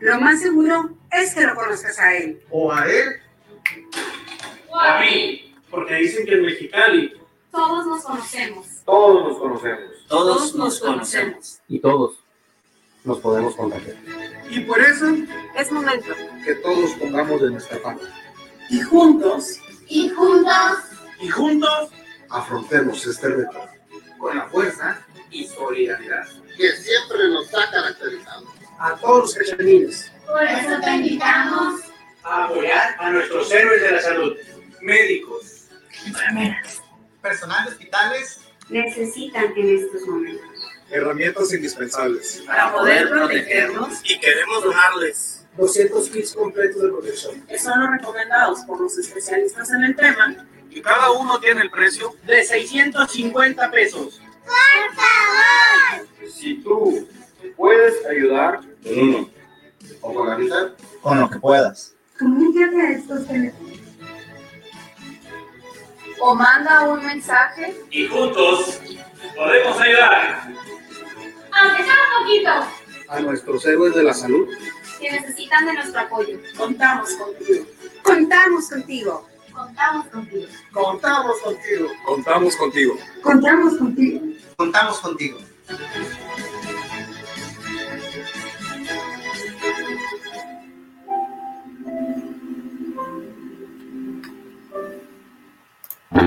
Lo más seguro es que lo conozcas a él. O a él. O a mí. Porque dicen que en Mexicali. Todos nos conocemos. Todos nos conocemos. Todos nos conocemos. Y todos nos podemos contagiar. Y por eso Es momento. que todos pongamos de nuestra parte. Y juntos Y juntos. Y juntos. Afrontemos este reto con la fuerza y solidaridad que siempre nos ha caracterizado. A todos los cachanines. Por eso te invitamos. A apoyar a nuestros héroes de la salud. Médicos. Personal de hospitales necesitan en estos momentos. Herramientas indispensables. Para poder protegernos, Y queremos donarles. 200 kits completos de protección. que son los recomendados por los especialistas en el tema, Y cada uno tiene el precio de 650 pesos. Si tú puedes ayudar con uno o con la mitad, con lo que puedas. comunícate a estos teléfonos. O manda un mensaje. Y juntos podemos ayudar. Aunque sea un poquito. a nuestros héroes de la salud. Que necesitan de nuestro apoyo. Contamos contigo. Contamos contigo. Contamos contigo. Contamos contigo. Contamos contigo. Contamos contigo. Contamos contigo. ¿Qué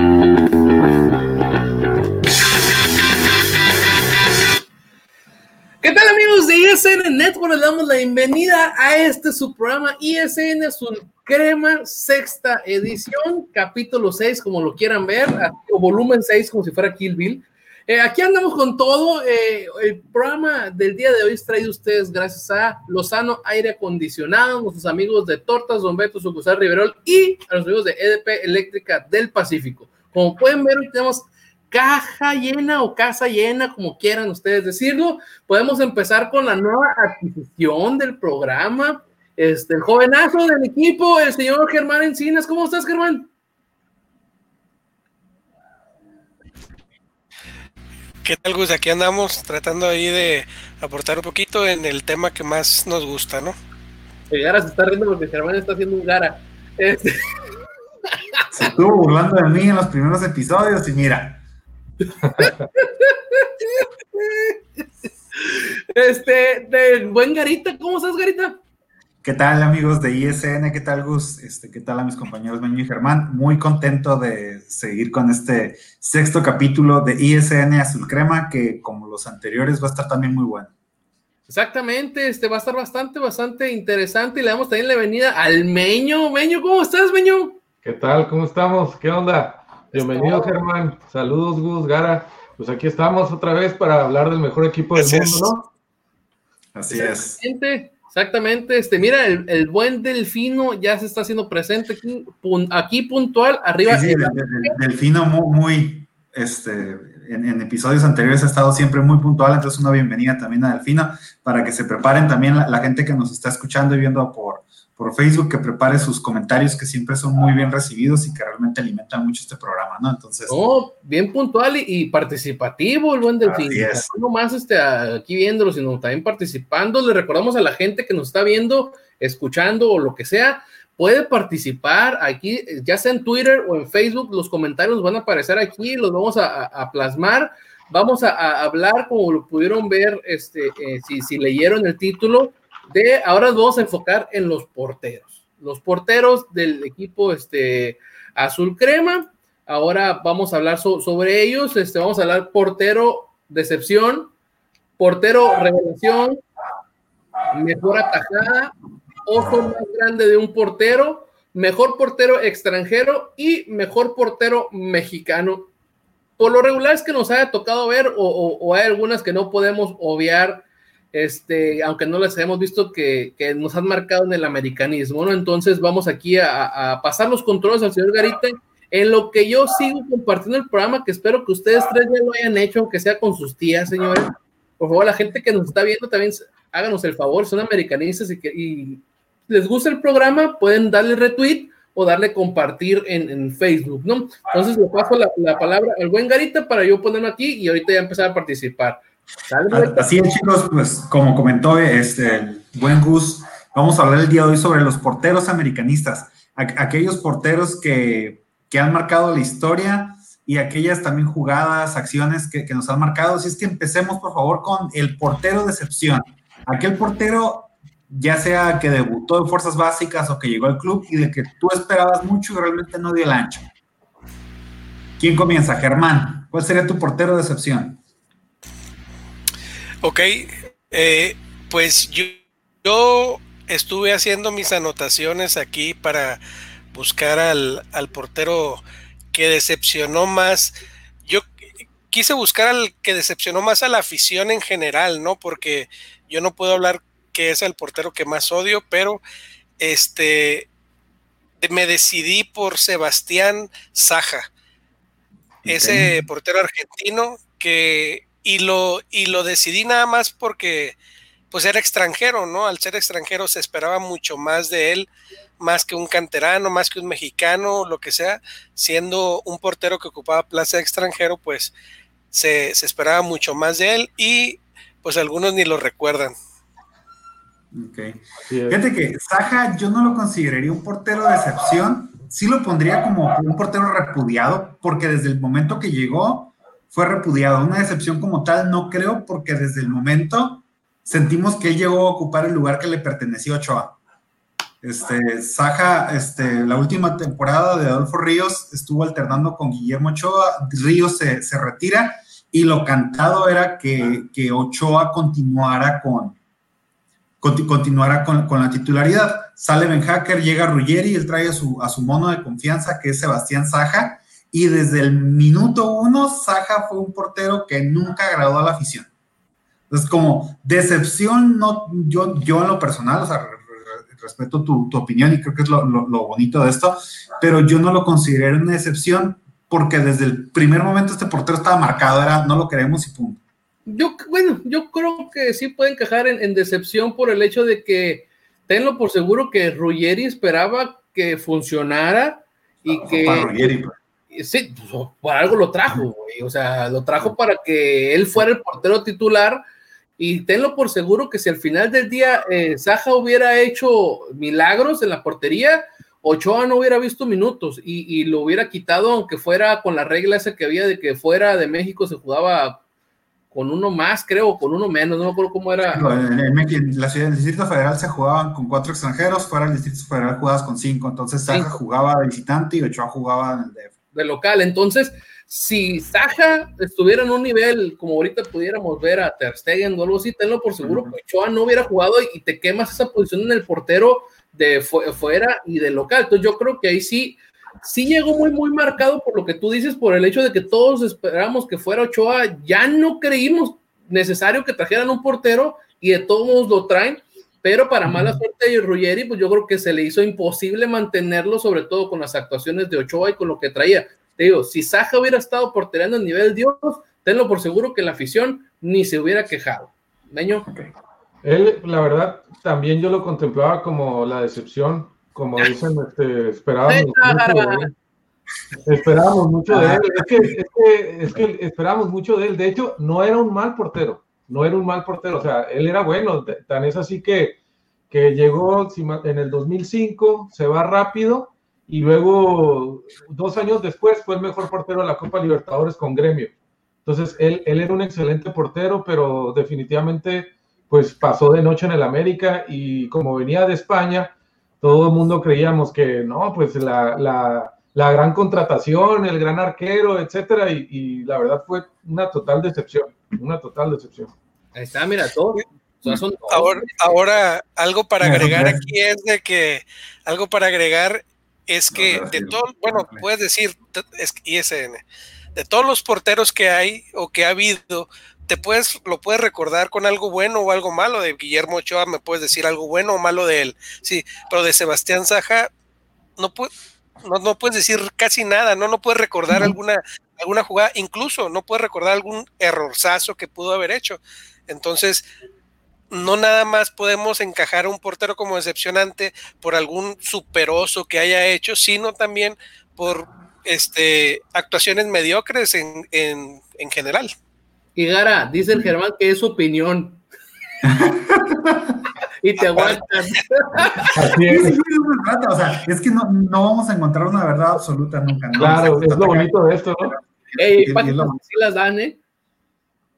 tal amigos de ISN Network? Les damos la bienvenida a este su programa ISN Azul Crema, sexta edición, capítulo 6, como lo quieran ver, o volumen 6, como si fuera Kill Bill. Eh, aquí andamos con todo. eh, el programa del día de hoy es traído a ustedes gracias a Lozano Aire Acondicionado, nuestros amigos de Tortas Don Beto, Sucursal Riverol y a los amigos de EDP Eléctrica del Pacífico. Como pueden ver, hoy tenemos caja llena o casa llena, como quieran ustedes decirlo. Podemos empezar con la nueva adquisición del programa. Este, el jovenazo del equipo, el señor Germán Encinas. ¿Cómo estás, Germán? ¿Qué tal, Gus? Aquí andamos tratando ahí de aportar un poquito en el tema que más nos gusta, ¿no? El Gara se está riendo porque Germán está haciendo un Gara. Este, Se estuvo burlando de mí en los primeros episodios y mira, este, del buen Garita, ¿cómo estás, Garita? ¿Qué tal amigos de ISN? ¿Qué tal Gus? Este, ¿Qué tal a mis compañeros Benio y Germán? Muy contento de seguir con este sexto capítulo de ISN Azul Crema, que como los anteriores va a estar también muy bueno. Exactamente, este va a estar bastante, bastante interesante y le damos también la bienvenida al Meño. Meño, ¿cómo estás, Meño? ¿Qué tal? ¿Cómo estamos? ¿Qué onda? Bienvenido, Germán. Saludos, Gus, Gara. Pues aquí estamos otra vez para hablar del mejor equipo del Así mundo, es. ¿no? Así es. Exactamente. Este, mira, el, el buen Delfino ya se está haciendo presente aquí, pun- aquí puntual, arriba. Sí, del- del- Delfino muy, muy, este, en, en episodios anteriores ha estado siempre muy puntual, entonces una bienvenida también a Delfino para que se preparen también la, la gente que nos está escuchando y viendo por, por Facebook, que prepare sus comentarios que siempre son muy bien recibidos y que realmente alimentan mucho este programa, ¿no? Entonces, No, bien puntual y, y participativo el buen es. No más este, aquí viéndolo, sino también participando. Le recordamos a la gente que nos está viendo, escuchando o lo que sea, puede participar aquí, ya sea en Twitter o en Facebook, los comentarios van a aparecer aquí, los vamos a, a- a plasmar. Vamos a, a hablar, como lo pudieron ver, este, eh, si, si leyeron el título, de ahora nos vamos a enfocar en los porteros. Los porteros del equipo este, azul crema. Ahora vamos a hablar so- sobre ellos. Este, vamos a hablar portero decepción, portero revelación, mejor atajada, ojo más grande de un portero, mejor portero extranjero y mejor portero mexicano. Por lo regular es que nos haya tocado ver o hay algunas que no podemos obviar, este, aunque no las hemos visto que, nos han marcado en el americanismo, ¿no? Entonces vamos aquí a, pasar los controles al señor Garita en lo que yo sigo compartiendo el programa, que espero que ustedes tres ya lo hayan hecho, aunque sea con sus tías, señores. Por favor, la gente que nos está viendo también háganos el favor, son americanistas y, les gusta el programa, pueden darle retweet o darle compartir en, en Facebook, ¿no? Entonces le paso la, la palabra al buen Garita para yo ponerlo aquí y ahorita ya empezar a participar. Así es, chicos, pues como comentó este, el buen Gus, vamos a hablar el día de hoy sobre los porteros americanistas, aquellos porteros que, que han marcado la historia y aquellas también jugadas, acciones que, que, nos han marcado. Así es que empecemos, por favor, con el portero de excepción. Aquel portero, ya sea que debutó en fuerzas básicas o que llegó al club y de que tú esperabas mucho y realmente no dio el ancho. ¿Quién comienza? Germán, ¿cuál sería tu portero de excepción? Ok, eh, pues yo, yo, estuve haciendo mis anotaciones aquí para buscar al, al portero que decepcionó más. Yo quise buscar al que decepcionó más a la afición en general, ¿no? Porque yo no puedo hablar que es el portero que más odio, pero este me decidí por Sebastián Saja, ese portero argentino que y lo, y lo decidí nada más porque pues era extranjero, ¿no? Al ser extranjero se esperaba mucho más de él, más que un canterano, más que un mexicano, lo que sea, siendo un portero que ocupaba plaza de extranjero, pues se, se esperaba mucho más de él y pues algunos ni lo recuerdan. Ok. Fíjate que Saja yo no lo consideraría un portero de excepción, sí lo pondría como un portero repudiado, porque desde el momento que llegó, fue repudiado. Una decepción como tal no creo porque desde el momento sentimos que él llegó a ocupar el lugar que le pertenecía a Ochoa. Este, Saja, este, la última temporada de Adolfo Ríos estuvo alternando con Guillermo Ochoa, Ríos se, se retira y lo cantado era que, que Ochoa continuara con, con, con, la titularidad. Sale Ben Hacker, llega Ruggeri, él trae a su, a su mono de confianza que es Sebastián Saja y desde el minuto uno, Saja fue un portero que nunca agradó a la afición. Entonces, como decepción, no, yo, yo en lo personal, o sea, respeto tu, tu, opinión y creo que es lo, lo, lo, bonito de esto, pero yo no lo considero una decepción porque desde el primer momento este portero estaba marcado, era no lo queremos y punto. Yo, bueno, yo creo que sí puede encajar en, en decepción por el hecho de que tenlo por seguro que Ruggeri esperaba que funcionara y no, que... Ruggeri, pues sí, pues, por algo lo trajo, güey. O sea, lo trajo para que él fuera el portero titular. Y tenlo por seguro que si al final del día eh, Saja hubiera hecho milagros en la portería, Ochoa no hubiera visto minutos y, y, lo hubiera quitado, aunque fuera con la regla esa que había de que fuera de México se jugaba con uno más, creo, con uno menos, no me acuerdo cómo era. En, en, en la ciudad del Distrito Federal se jugaban con cuatro extranjeros, fuera del Distrito Federal jugabas con cinco, entonces Saja jugaba de visitante y Ochoa jugaba en el DF de local. Entonces, si Saja estuviera en un nivel como ahorita pudiéramos ver a Ter Stegen o algo así, tenlo por seguro que Ochoa no hubiera jugado y te quemas esa posición en el portero de fuera y de local. Entonces, yo creo que ahí sí, sí llegó muy, muy marcado por lo que tú dices, por el hecho de que todos esperamos que fuera Ochoa. Ya no creímos necesario que trajeran un portero y de todos modos lo traen pero para mala suerte de Ruggeri, pues yo creo que se le hizo imposible mantenerlo, sobre todo con las actuaciones de Ochoa y con lo que traía. Te digo, si Saja hubiera estado portereando el nivel Dios, tenlo por seguro que la afición ni se hubiera quejado. Meño. Okay. Él, la verdad, también yo lo contemplaba como la decepción, como dicen, este, esperábamos mucho de él. Esperábamos mucho de él. Es que, es, que, es que esperábamos mucho de él. De hecho, no era un mal portero no era un mal portero, o sea, él era bueno, tan es así que, que llegó en el 2005, se va rápido y luego dos años después fue el mejor portero de la Copa Libertadores con Gremio. Entonces, él, él era un excelente portero, pero definitivamente pues pasó de noche en el América y como venía de España, todo el mundo creíamos que no, pues la, la, la gran contratación, el gran arquero, etcétera, y, y la verdad fue una total decepción una total decepción. Ahí está, mira, todo. Son ahora, ahora, algo para agregar aquí es de que, algo para agregar es que de todo, bueno, puedes decir es ISN, de todos los porteros que hay o que ha habido, te puedes, lo puedes recordar con algo bueno o algo malo. De Guillermo Ochoa me puedes decir algo bueno o malo de él. Sí, pero de Sebastián Saja no, no, no puedes decir casi nada, no, no puedes recordar alguna alguna jugada, incluso no puede recordar algún errorzazo que pudo haber hecho. Entonces, no nada más podemos encajar a un portero como decepcionante por algún superoso que haya hecho, sino también por este, actuaciones mediocres en, en, en general. Y Gara, dice el Germán que es su opinión. y te aguantas. Así es. O sea, es que no, no, vamos a encontrar una verdad absoluta nunca. ¿no? Claro, es lo bonito de esto, ¿no? Ey, sí las dan, ¿eh?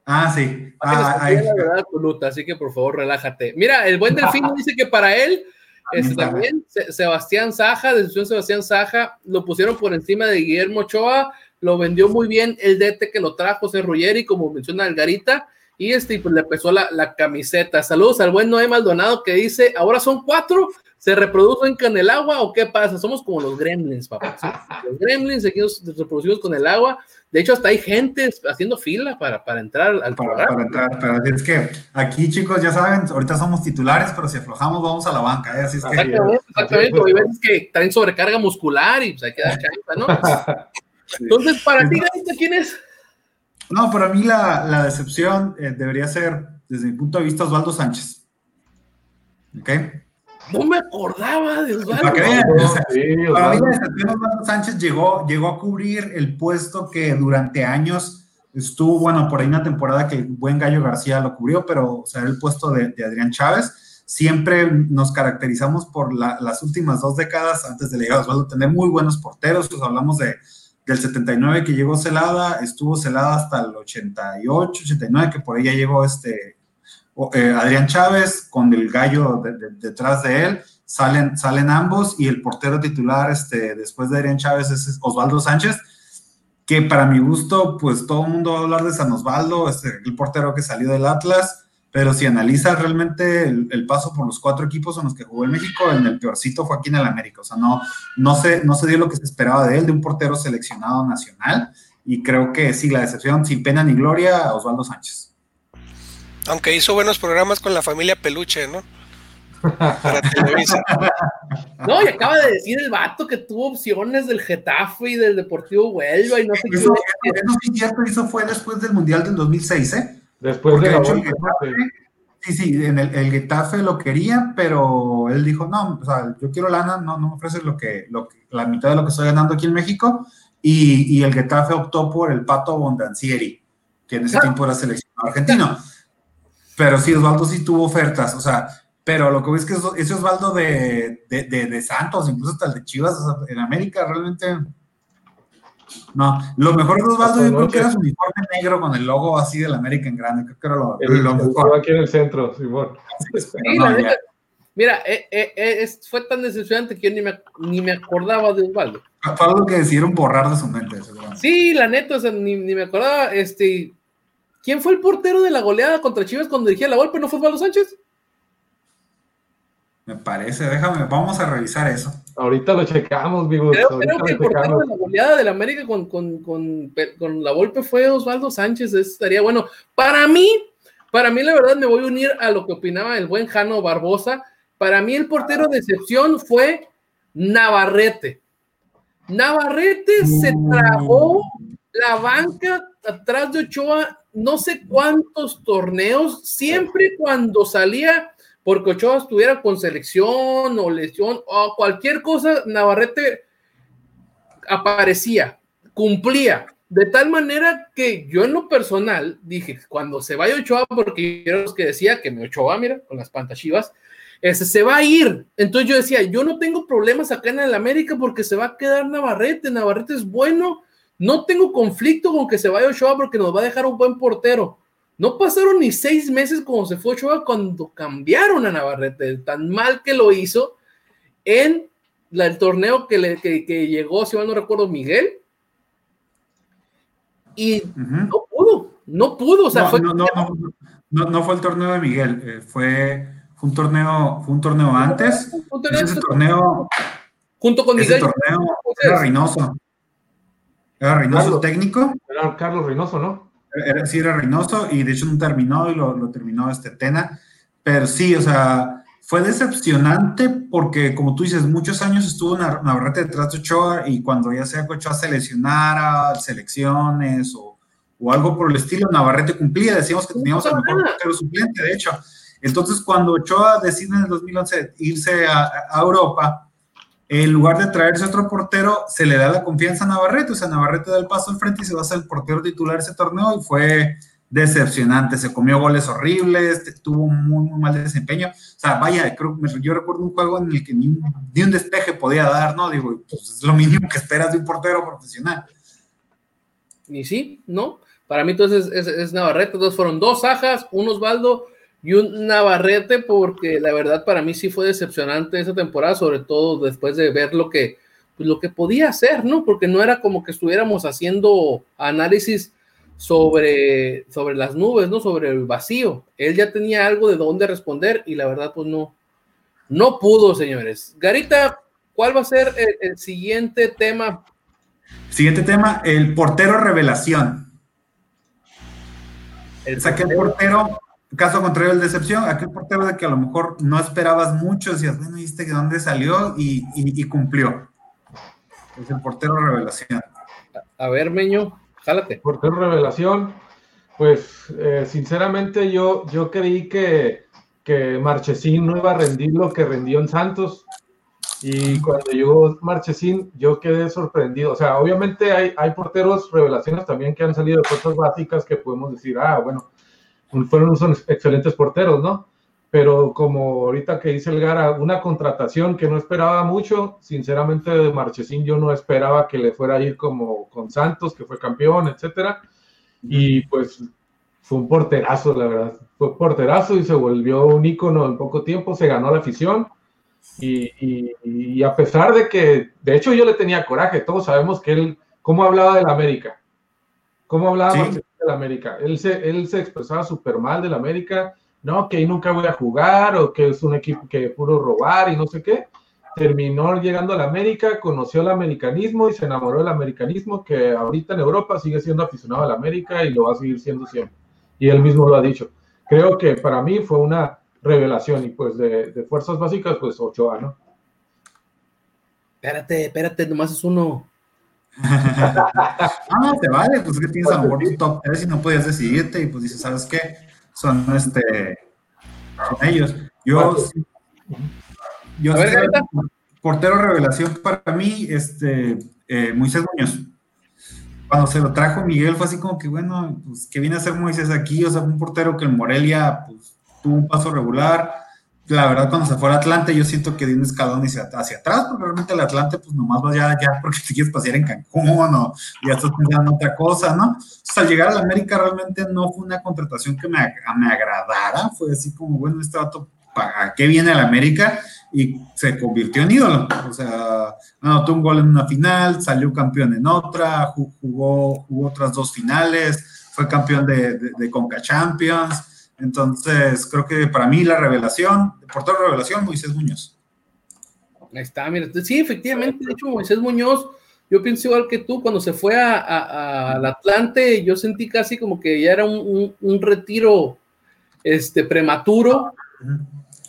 Ah, sí. Ah, ahí. la verdad absoluta, así que por favor relájate. Mira, el buen Delfín dice que para él este, también Sebastián Saja, decisión Sebastián Saja, lo pusieron por encima de Guillermo Ochoa, lo vendió muy bien el DT que lo trajo, José Ruggeri, como menciona Algarita, y este pues, le pesó la, la, camiseta. Saludos al buen Noé Maldonado que dice, ahora son cuatro, ¿se reproducen con el agua o qué pasa? Somos como los gremlins, papá. ¿sí? Los gremlins, aquí nos reproducimos con el agua. De hecho, hasta hay gente haciendo fila para, para entrar al para, programa. Para entrar, pero es que aquí, chicos, ya saben, ahorita somos titulares, pero si aflojamos, vamos a la banca, ¿eh? Así es que... Exactamente, exactamente. Hay veces que traen sobrecarga muscular y pues hay que dar chanza, ¿no? Entonces, para ti, ¿quién es? No, para mí la, la decepción eh, debería ser, desde mi punto de vista, Osvaldo Sánchez. ¿Ok? No me acordaba de Osvaldo. Para, que vean, o sea, sí, para mí la decepción Osvaldo Sánchez llegó, llegó a cubrir el puesto que durante años estuvo, bueno, por ahí una temporada que el buen Gallo García lo cubrió, pero o sea, el puesto de, de Adrián Chávez. Siempre nos caracterizamos por la, las últimas dos décadas antes de llegar a Osvaldo, tener muy buenos porteros, pues hablamos de del 79 que llegó Celada, estuvo Celada hasta el 88, 89, que por ahí ya llegó este eh, Adrián Chávez con el gallo de, de, detrás de él, salen, salen ambos y el portero titular este, después de Adrián Chávez es Osvaldo Sánchez, que para mi gusto, pues todo el mundo va a hablar de San Osvaldo, este, el portero que salió del Atlas, pero si analizas realmente el, el, paso por los cuatro equipos en los que jugó en México, en el peorcito fue aquí en el América. O sea, no, no, se, no se dio lo que se esperaba de él, de un portero seleccionado nacional. Y creo que sí, la decepción, sin pena ni gloria, Osvaldo Sánchez. Aunque hizo buenos programas con la familia Peluche, ¿no? Para Televisa. No, y acaba de decir el vato que tuvo opciones del Getafe y del Deportivo Huelva y no sé eso, qué. Eso, eso fue después del Mundial del 2006, ¿eh? Después Porque de la hecho, el Getafe, sí, sí, en el, el, Getafe lo quería, pero él dijo, no, o sea, yo quiero lana, no, no me ofreces lo que, lo que, la mitad de lo que estoy ganando aquí en México, y, y el Getafe optó por el Pato Bondancieri, que en ese Ah. tiempo era seleccionado argentino. Pero sí, Osvaldo sí tuvo ofertas, o sea, pero lo que ves es que ese Osvaldo de, de, de, de Santos, incluso hasta el de Chivas, o sea, en América realmente... No, lo mejor de Osvaldo yo creo que era su uniforme negro con el logo así del América en grande, creo que era lo, El, lo mejor. aquí en el centro, Simón. Sí, no, Mira, eh, eh, eh, es- fue tan decepcionante que yo ni me, ni me acordaba de Osvaldo. Fue algo que decidieron borrar de su mente. Sí, la neta, o sea, ni, ni me acordaba. Este, ¿Quién fue el portero de la goleada contra Chivas cuando dirigía la golpe? ¿No fue Osvaldo Sánchez? Me parece, déjame, vamos a revisar eso. Ahorita lo checamos, vivos. Creo, creo que el portero de la goleada del América con, con, con, con la golpe fue Osvaldo Sánchez. Eso estaría bueno. Para mí, para mí, la verdad, me voy a unir a lo que opinaba el buen Jano Barbosa. Para mí, el portero de excepción fue Navarrete. Navarrete se tragó la banca atrás de Ochoa, no sé cuántos torneos, siempre cuando salía, porque Ochoa estuviera con selección o lesión o cualquier cosa, Navarrete aparecía, cumplía. De tal manera que yo en lo personal dije, cuando se vaya Ochoa, porque yo era los que decía que me Ochoa, mira, con las pantachivas, ese se va a ir. Entonces yo decía, yo no tengo problemas acá en el América porque se va a quedar Navarrete. Navarrete es bueno. No tengo conflicto con que se vaya Ochoa porque nos va a dejar un buen portero. No pasaron ni seis meses cuando se fue Ochoa cuando cambiaron a Navarrete. Tan mal que lo hizo en la- el torneo que, le, que, que llegó, si mal no recuerdo, Miguel. Y no pudo, no pudo. O sea, no, fue no, no, no, no, no fue el torneo de Miguel, eh, fue, fue un torneo, fue un torneo antes. un torneo Ese torneo, junto con ese Miguel. torneo era Reynoso. Era Reynoso técnico. Era Carlos Reynoso, ¿no? Era, sí, era Reynoso y de hecho no terminó y lo, lo terminó este Tena. Pero sí, o sea, fue decepcionante porque, como tú dices, muchos años estuvo Nav- Navarrete detrás de Ochoa y cuando ya sea que Ochoa se lesionara, selecciones o, o algo por el estilo, Navarrete cumplía. Decíamos que teníamos el mejor portero suplente, de hecho. Entonces, cuando Ochoa decide en el 2011 irse a, a Europa, en lugar de traerse otro portero, se le da la confianza a Navarrete. O sea, Navarrete da el paso al frente y se va a ser el portero titular ese torneo y fue decepcionante, se comió goles horribles, tuvo muy, muy mal desempeño. O sea, vaya, creo, yo recuerdo un juego en el que ni un, ni un despeje podía dar, ¿no? Digo, pues es lo mínimo que esperas de un portero profesional. Y sí, ¿no? Para mí entonces es, es Navarrete, entonces fueron dos Sajas, un Osvaldo y un Navarrete, porque la verdad para mí sí fue decepcionante esa temporada, sobre todo después de ver lo que, pues, lo que podía hacer, ¿no? Porque no era como que estuviéramos haciendo análisis sobre, sobre las nubes, ¿no? Sobre el vacío. Él ya tenía algo de dónde responder y la verdad, pues no, no pudo, señores. Garita, ¿cuál va a ser el, el siguiente tema? Siguiente tema, el portero revelación. El o sea, que el portero, caso contrario el decepción, aquel portero de que a lo mejor no esperabas mucho, decías, bueno, viste de dónde salió y, y, y cumplió. Es el portero revelación. A ver, Meño. Jálate. Portero revelación. Pues eh, sinceramente yo, yo creí que, que Marchesín no iba a rendir lo que rendió en Santos. Y cuando llegó Marchesín, yo quedé sorprendido. O sea, obviamente hay, hay porteros revelaciones también que han salido de fuerzas básicas que podemos decir, ah, bueno, fueron son excelentes porteros, ¿no? Pero como ahorita que dice el Gara, una contratación que no esperaba mucho, sinceramente de Marchesín yo no esperaba que le fuera a ir como con Santos, que fue campeón, etcétera. Y pues fue un porterazo, la verdad. Fue porterazo y se volvió un ícono en poco tiempo, se ganó la afición. Y, y, y, a pesar de que, de hecho yo le tenía coraje, todos sabemos que él, cómo hablaba del América, cómo hablaba ¿Sí? del América. Él se, él se expresaba súper mal del América no, que ahí nunca voy a jugar o que es un equipo que puro robar y no sé qué. Terminó llegando a la América, conoció el americanismo y se enamoró del americanismo, que ahorita en Europa sigue siendo aficionado al América y lo va a seguir siendo siempre. Y él mismo lo ha dicho. Creo que para mí fue una revelación y pues de, de fuerzas básicas, pues Ochoa, ¿no? Espérate, espérate, nomás es uno. ah, no, te vale, pues que tienes a lo mejor tu top 3 y no podías decidirte y pues dices, ¿sabes qué? son este son ellos. Yo, yo ver, portero revelación para mí, este eh, Moisés Muñoz. Cuando se lo trajo Miguel fue así como que bueno, pues que viene a ser Moisés aquí, o sea, un portero que en Morelia pues, tuvo un paso regular. La verdad, cuando se fue al Atlante, yo siento que dio un escalón hacia, atrás, porque realmente el Atlante, pues nomás vas ya, ya porque te quieres pasear en Cancún o ya estás pensando en otra cosa, ¿no? Entonces, al llegar a la América, realmente no fue una contratación que me, me agradara, fue así como, bueno, este vato, ¿para qué viene la América? Y se convirtió en ídolo, o sea, anotó un gol en una final, salió campeón en otra, jugó, jugó otras dos finales, fue campeón de, de, de Conca Champions entonces, creo que para mí la revelación, portero revelación, Moisés Muñoz. Ahí está, mira, sí, efectivamente, de hecho, Moisés Muñoz, yo pienso igual que tú, cuando se fue a, al Atlante, yo sentí casi como que ya era un, un, retiro este, prematuro,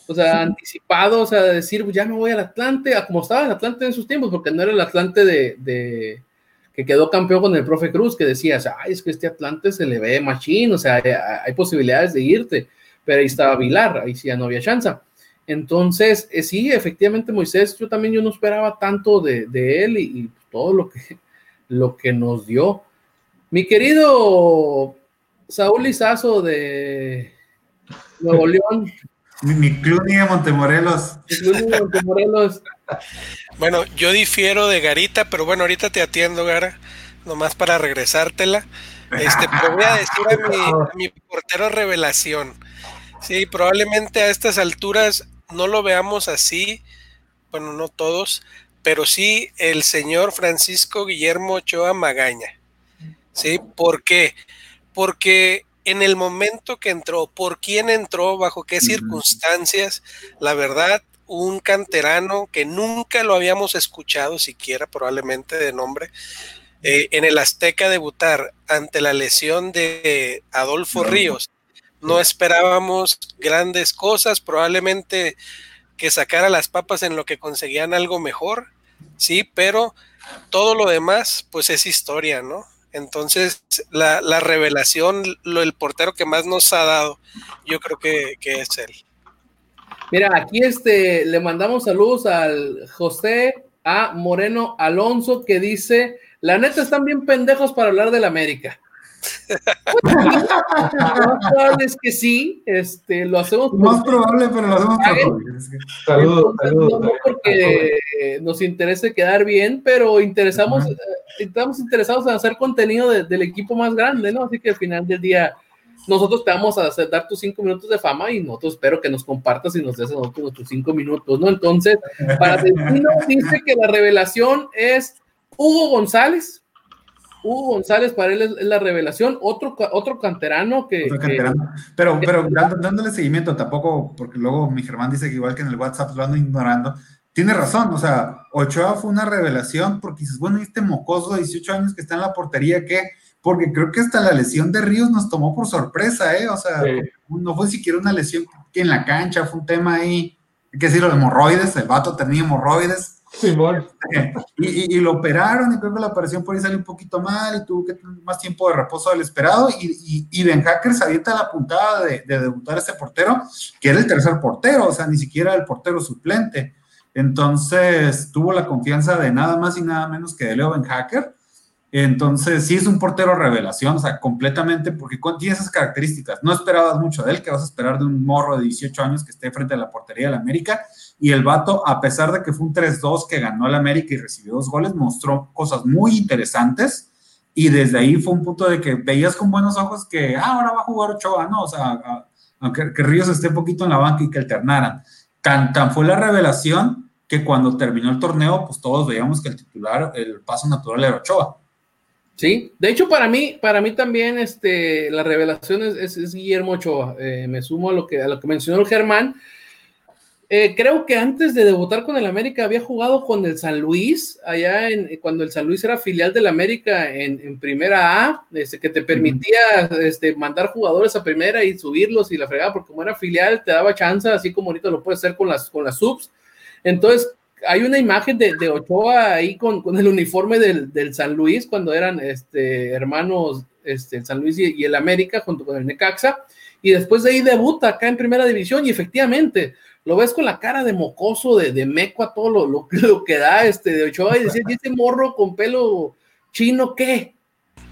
o sea, anticipado, o sea, decir, ya me voy al Atlante, como estaba el Atlante en sus tiempos, porque no era el Atlante de, de que quedó campeón con el profe Cruz, que decía, ay, es que este Atlante se le ve machín, o sea, hay, hay, posibilidades de irte, pero ahí estaba Vilar, ahí sí ya no había chance. Entonces, eh, sí, efectivamente, Moisés, yo también yo no esperaba tanto de, de él y, y, todo lo que, lo que nos dio. Mi querido Saúl Izazo de Nuevo León. Mi, mi Cluny de Montemorelos. Mi Cluny de Montemorelos. Bueno, yo difiero de Garita, pero bueno, ahorita te atiendo, Gara, nomás para regresártela. Este, pero voy a decir a mi, a mi portero revelación. Sí, probablemente a estas alturas no lo veamos así, bueno, no todos, pero sí el señor Francisco Guillermo Ochoa Magaña. ¿Sí? ¿Por qué? Porque en el momento que entró, por quién entró, bajo qué circunstancias, la verdad, un canterano que nunca lo habíamos escuchado siquiera, probablemente de nombre, eh, en el Azteca debutar ante la lesión de Adolfo Ríos. No esperábamos grandes cosas, probablemente que sacara las papas en lo que conseguían algo mejor, sí, pero todo lo demás, pues es historia, ¿no? Entonces, la, la revelación, lo, el portero que más nos ha dado, yo creo que, que es él. Mira, aquí este, le mandamos saludos al José A. Moreno Alonso que dice, la neta están bien pendejos para hablar del América. Lo más probable es que sí, este, lo hacemos. Lo más probable, pero lo hacemos Saludos, saludos. no porque nos interese quedar bien, pero interesamos, eh, estamos interesados en hacer contenido de- del equipo más grande, ¿no? Así que al final del día, nosotros te vamos a hacer, dar tus cinco minutos de fama y nosotros espero que nos compartas y nos des a nosotros nuestros cinco minutos, ¿no? Entonces, para Delfino dice que la revelación es Hugo González. Hugo González para él es, es la revelación, otro, otro canterano que, Otro que- canterano. Pero, pero dándole seguimiento tampoco, porque luego mi Germán dice que igual que en el WhatsApp lo ando ignorando. Tiene razón, o sea, Ochoa fue una revelación porque dices, bueno, ¿y este mocoso de 18 años que está en la portería, ¿qué? Porque creo que hasta la lesión de Ríos nos tomó por sorpresa, ¿eh? O sea, Sí. no fue siquiera una lesión que en la cancha, fue un tema ahí, hay que decirlo, hemorroides, el vato tenía hemorroides. Simón. Y, y- y lo operaron y creo que la operación por ahí salió un poquito mal y tuvo que tener más tiempo de reposo del esperado y, y, y Ben Hacker se avienta la puntada de, de debutar ese portero, que era el tercer portero, o sea, ni siquiera el portero suplente. Entonces tuvo la confianza de nada más y nada menos que de Leo Ben Hacker. Entonces sí es un portero revelación, o sea, completamente, porque tiene esas características. No esperabas mucho de él, que vas a esperar de un morro de 18 años que esté frente a la portería de la América. Y el vato, a pesar de que fue un 3-2 que ganó el América y recibió dos goles, mostró cosas muy interesantes. Y desde ahí fue un punto de que veías con buenos ojos que ah, ahora va a jugar Ochoa, ¿no? O sea, aunque que Ríos esté poquito en la banca y que alternaran. Tan, tan fue la revelación que cuando terminó el torneo, pues todos veíamos que el titular, el paso natural era Ochoa. Sí, de hecho para mí, para mí también este, la revelación es, es- Guillermo Ochoa. Eh, me sumo a lo que, a lo que mencionó Germán. Eh, creo que antes de debutar con el América había jugado con el San Luis, allá en, cuando el San Luis era filial del América en, en primera A, este, que te permitía este, mandar jugadores a primera y subirlos y la fregada, porque como era filial te daba chance, así como ahorita lo puedes hacer con las, con las subs. Entonces, hay una imagen de, Ochoa ahí con, el uniforme del, San Luis cuando eran este, hermanos este, San Luis y, el América junto con el Necaxa y después de ahí debuta acá en primera división y efectivamente lo ves con la cara de mocoso, de, de meco a todo lo, que da este de Ochoa y decir, ¿y ese morro con pelo chino qué?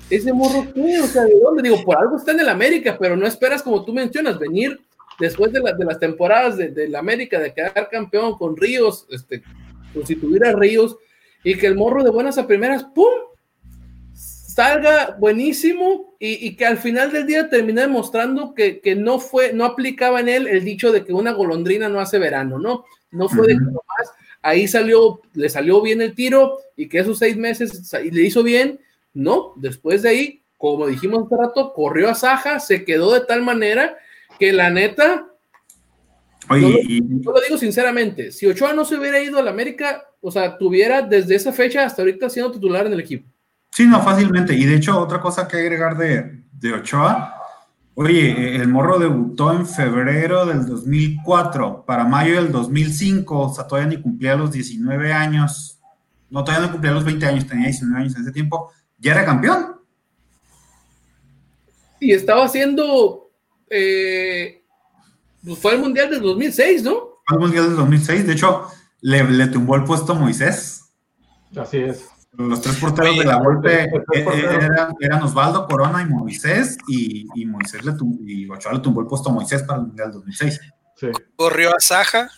¿Ese morro qué? O sea, ¿de dónde? Digo, por algo está en el América, pero no esperas, como tú mencionas, venir después de, la, de las temporadas de, de América, de quedar campeón con Ríos, este, constituir a Ríos, y que el morro de buenas a primeras, ¡pum! salga buenísimo y, y, que al final del día termine demostrando que, que, no fue, no aplicaba en él el dicho de que una golondrina no hace verano, ¿no? No fue uh -huh. de que nomás ahí salió, le salió bien el tiro y que esos seis meses le hizo bien, no, después de ahí, como dijimos hace rato, corrió a Saja, se quedó de tal manera que la neta, Oye, yo, lo, y... yo lo digo sinceramente, si Ochoa no se hubiera ido a la América, o sea, tuviera desde esa fecha hasta ahorita siendo titular en el equipo. Sí, no, fácilmente. Y de hecho, otra cosa que agregar de, de Ochoa, oye, el morro debutó en febrero del 2004, para mayo del 2005, o sea, todavía ni cumplía los 19 años, no, todavía no cumplía los 20 años, tenía 19 años en ese tiempo, ya era campeón. Y estaba haciendo, eh, pues fue el Mundial del 2006, ¿no? Fue el Mundial del 2006, de hecho, le, le tumbó el puesto a Moisés. Así es. Los tres porteros Oye, de la golpe eran, eran, Osvaldo, Corona y Moisés, y, y Moisés le tumbó, y Ochoa le tumbó el puesto a Moisés para el Mundial 2006. Sí. Corrió a Saja,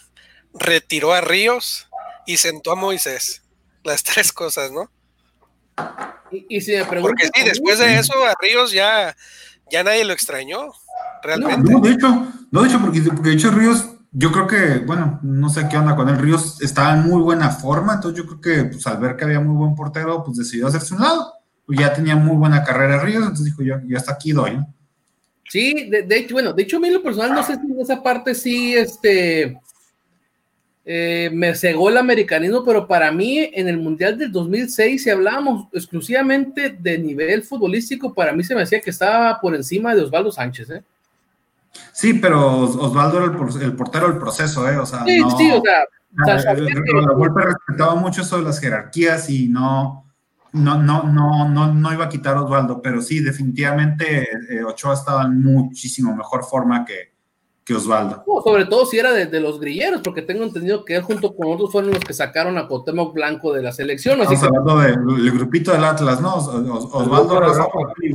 retiró a Ríos y sentó a Moisés. Las tres cosas, ¿no? Y, y si me preguntan, Porque sí, después de eso a Ríos ya, ya nadie lo extrañó, realmente. No, de hecho, no, de hecho, porque, porque de hecho Ríos yo creo que, bueno, no sé qué onda con el Ríos, estaba en muy buena forma, entonces yo creo que pues al ver que había muy buen portero, pues decidió hacerse un lado. Pues ya tenía muy buena carrera Ríos, entonces dijo yo, ya hasta aquí doy, ¿no? Sí, de, de, hecho, bueno, de hecho a mí lo personal no sé si en esa parte sí, este, eh, me cegó el americanismo, pero para mí en el Mundial del 2006, si hablábamos exclusivamente de nivel futbolístico, para mí se me decía que estaba por encima de Osvaldo Sánchez, ¿eh? Sí, pero Osvaldo era el, el portero del proceso, ¿eh? O sea, sí, no, sí, o sea, o sea golpe respetaba mucho eso de las jerarquías y no, no, no, no, no, no iba a quitar a Osvaldo, pero sí, definitivamente eh, Ochoa estaba en muchísimo mejor forma que, que Osvaldo. No, sobre todo si era de, de, los grilleros, porque tengo entendido que él junto con otros fueron los que sacaron a Cuauhtémoc Blanco de la selección. Así Estamos que... hablando del de, grupito del Atlas, ¿no? Os, Os, Osvaldo, Rafa, y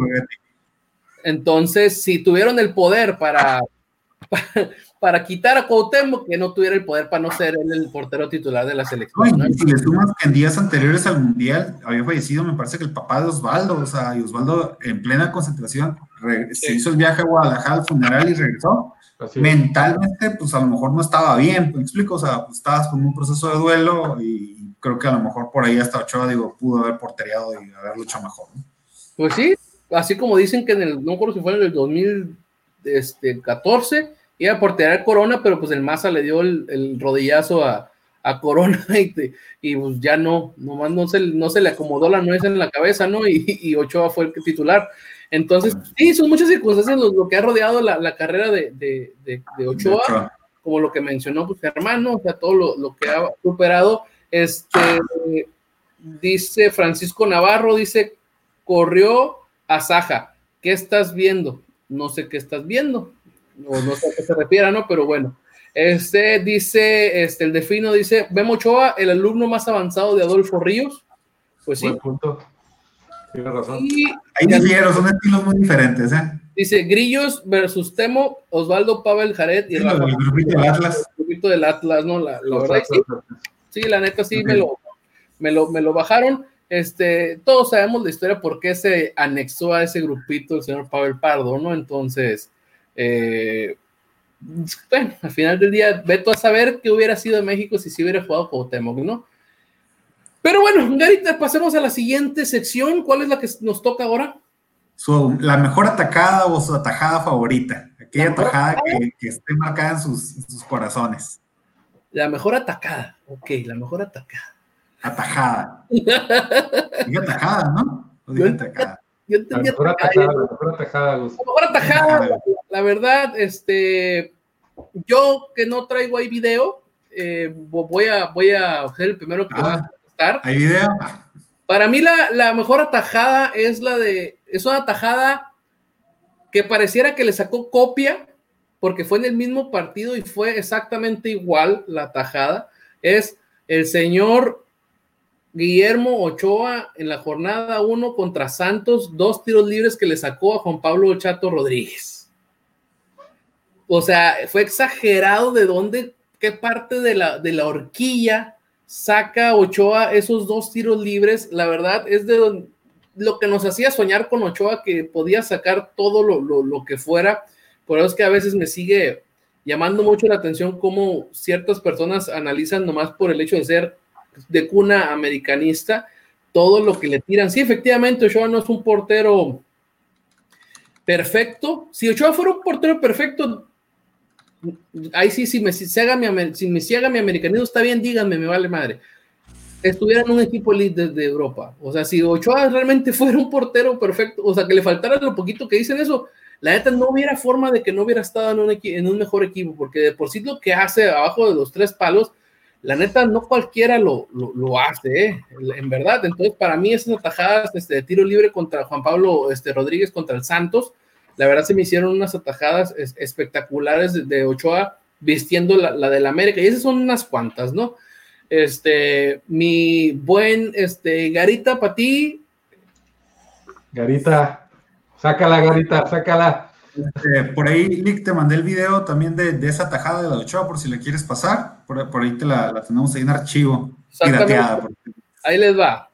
Entonces, si tuvieron el poder para, para, quitar a Cuauhtémoc, que no tuviera el poder para no ser él el portero titular de la selección. ¿no? Y si le sumas que en días anteriores al Mundial había fallecido, me parece que el papá de Osvaldo, o sea, y Osvaldo en plena concentración se hizo el viaje a Guadalajara al funeral y regresó. Mentalmente, pues a lo mejor no estaba bien, me explico, o sea, pues, estabas con un proceso de duelo y creo que a lo mejor por ahí hasta Ochoa, digo, pudo haber porteriado y haberlo hecho mejor. ¿no? Pues sí, así como dicen que en el, no recuerdo si fue en el 2014, iba a portear Corona, pero pues el Maza le dio el, rodillazo a, a Corona y, y, pues ya no, nomás no se, no se le acomodó la nuez en la cabeza, ¿no? Y, y Ochoa fue el titular. Entonces, sí, son muchas circunstancias lo, lo que ha rodeado la, la carrera de, de, de, Ochoa, como lo que mencionó pues, hermano, o sea, todo lo, lo, que ha superado. Este, dice Francisco Navarro, dice, corrió a Saja. ¿Qué estás viendo? No sé qué estás viendo, o no sé a qué se refiere, ¿no? Pero bueno. Este dice, este, el defino dice, Memo Ochoa, el alumno más avanzado de Adolfo Ríos. Pues sí. punto. Tiene razón. Y, Hay difiero, son estilos muy diferentes, ¿eh? Dice Grillos versus Temo, Osvaldo Pavel Jared y Sí, el grupito del Atlas. El grupito del Atlas, ¿no? La, la verdad, sí, sí, la neta sí me lo, me lo, me lo bajaron. Este, todos sabemos la historia por qué se anexó a ese grupito el señor Pavel Pardo, ¿no? Entonces, eh, bueno, al final del día, veto a saber qué hubiera sido de México si se hubiera jugado Cuauhtémoc, ¿no? Pero bueno, Garita, pasemos a la siguiente sección. ¿Cuál es la que nos toca ahora? Su, la mejor atacada o su atajada favorita. Aquella atajada que, que, esté marcada en sus, en sus, corazones. La mejor atacada. Ok, la mejor atacada. Atajada. Dije atajada, ¿no? O dije atacada. Yo mejor atajada, mejor atajada, La mejor atajada, la, la verdad, este, yo que no traigo ahí video, eh, voy, a, voy a ser el primero que ah. va a contestar. ¿Hay video? Para mí la, la, mejor atajada es la de, es una atajada que pareciera que le sacó copia, porque fue en el mismo partido y fue exactamente igual la atajada. Es el señor Guillermo Ochoa en la jornada 1 contra Santos, dos tiros libres que le sacó a Juan Pablo Chato Rodríguez. O sea, fue exagerado de dónde, qué parte de la, de la horquilla saca Ochoa esos dos tiros libres, la verdad es de lo que nos hacía soñar con Ochoa, que podía sacar todo lo, lo, lo, que fuera. Por eso es que a veces me sigue llamando mucho la atención cómo ciertas personas analizan nomás por el hecho de ser de cuna americanista todo lo que le tiran. Sí, efectivamente, Ochoa no es un portero perfecto. Si Ochoa fuera un portero perfecto, ahí sí, si me ciega mi, si me ciega mi americanismo, está bien, díganme, me vale madre. Estuviera en un equipo elite de, de, Europa. O sea, si Ochoa realmente fuera un portero perfecto, o sea, que le faltara lo poquito que dicen eso, la neta no hubiera forma de que no hubiera estado en un, en un mejor equipo, porque de por sí lo que hace abajo de los tres palos, la neta no cualquiera lo, lo, lo hace, ¿eh? en verdad. Entonces, para mí esas atajadas este, de tiro libre contra Juan Pablo este, Rodríguez contra el Santos, la verdad se me hicieron unas atajadas es, espectaculares de, de, Ochoa vistiendo la, la del América, y esas son unas cuantas, ¿no? Este, mi buen este, Garita, para ti. Garita, sácala, Garita, sácala. Este, por ahí, Nick, te mandé el video también de, de, esa tajada de la Ochoa, por si la quieres pasar. Por, por ahí te la, la, tenemos ahí en archivo. Pirateada. Por... Ahí les va.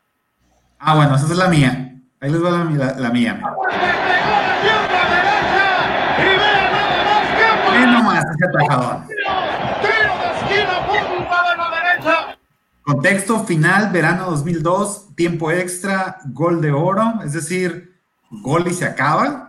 Ah, bueno, esa es la mía. Ahí les va la, la, la mía. Ve nomás ese atajador. Contexto final, verano 2002, tiempo extra, gol de oro, es decir, gol y se acaba.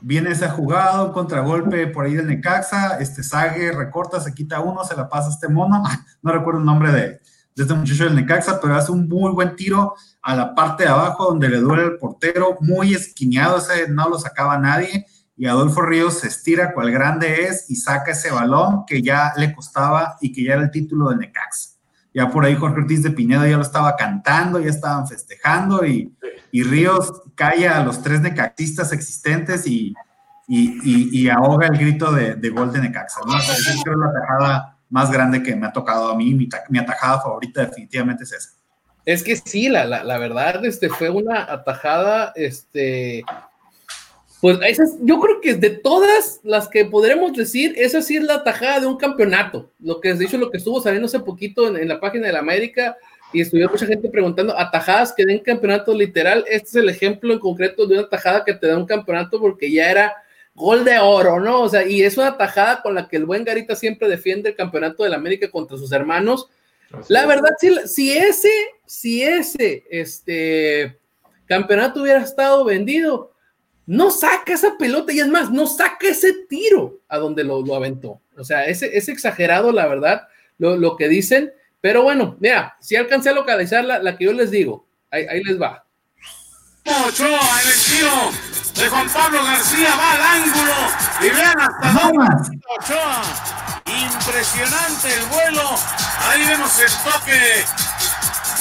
Viene ese jugado, contragolpe por ahí del Necaxa, este Sague recorta, se quita uno, se la pasa a este mono, no recuerdo el nombre de, de este muchacho del Necaxa, pero hace un muy buen tiro a la parte de abajo donde le duele el portero, muy esquineado, ese no lo sacaba nadie, y Adolfo Ríos se estira cual grande es y saca ese balón que ya le costaba y que ya era el título del Necaxa. Ya por ahí Jorge Ortiz de Pinedo ya lo estaba cantando, ya estaban festejando y, y Ríos calla a los tres necaxistas existentes y, y, y, y ahoga el grito de, de, gol de Necaxa. ¿no? O sea, esa es creo la tajada más grande que me ha tocado a mí, mi, mi atajada favorita definitivamente es esa. Es que sí, la, la, la verdad este, fue una atajada este, Pues esas, yo creo que de todas las que podremos decir, esa sí es la tajada de un campeonato. Lo que es dicho, lo que estuvo saliendo hace poquito en, en la página de la América, y estuvo mucha gente preguntando atajadas que den campeonato literal. Este es el ejemplo en concreto de una tajada que te da un campeonato porque ya era gol de oro, ¿no? O sea, y es una tajada con la que el buen Garita siempre defiende el campeonato de la América contra sus hermanos. La verdad, si, si ese, si ese, este campeonato hubiera estado vendido, no saca esa pelota y es más, no saca ese tiro a donde lo, lo aventó. O sea, es, es exagerado, la verdad, lo, lo, que dicen. Pero bueno, mira, si alcancé a localizar la, la que yo les digo, ahí, ahí les va. Ochoa en el tiro de Juan Pablo García va al ángulo y vean hasta dónde Ochoa. Impresionante el vuelo. Ahí vemos el toque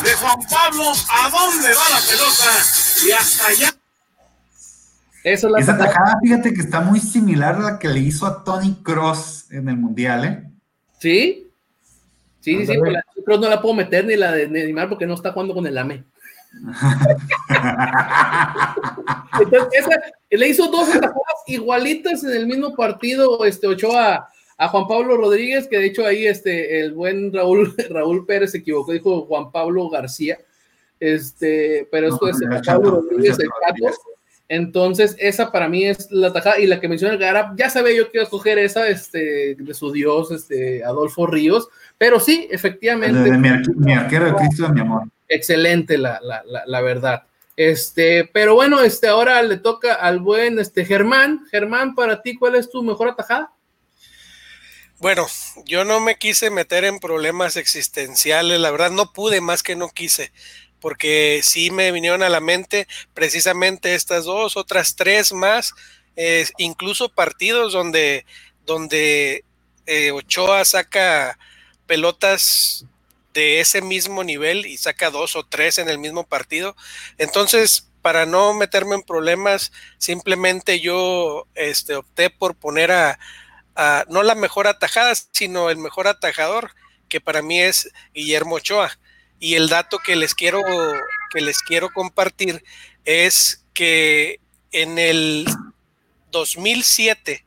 de Juan Pablo. ¿A dónde va la pelota? Y hasta allá. Eso la Esa tajada, fíjate que está muy similar a la que le hizo a Tony Cross en el Mundial, ¿eh? Sí. Sí, sí, sí, la Cross no la puedo meter ni la de Neymar porque no está jugando con el AME. Entonces, esa, le hizo dos atajadas igualitas en el mismo partido, este Ochoa a Juan Pablo Rodríguez, que de hecho ahí este, el buen Raúl, Raúl Pérez se equivocó, dijo Juan Pablo García, este, pero esto no, es Juan Pablo Rodríguez, el Cato. Entonces, esa para mí es la tajada, y la que menciona el Garab, ya sabía yo que iba a escoger esa este, de su dios, este, Adolfo Ríos, pero sí, efectivamente. De, de mi, mi, arquero de Cristo mi amor. Excelente, la, la, la, la, verdad. Este, pero bueno, este, ahora le toca al buen este, Germán. Germán, para ti, ¿cuál es tu mejor atajada? Bueno, yo no me quise meter en problemas existenciales, la verdad no pude más que no quise, porque sí me vinieron a la mente precisamente estas dos, otras tres más, eh, incluso partidos donde, donde eh, Ochoa saca pelotas de ese mismo nivel y saca dos o tres en el mismo partido. Entonces, para no meterme en problemas, simplemente yo este, opté por poner a, a, no la mejor atajada, sino el mejor atajador, que para mí es Guillermo Ochoa. Y el dato que les quiero, que les quiero compartir es que en el 2007,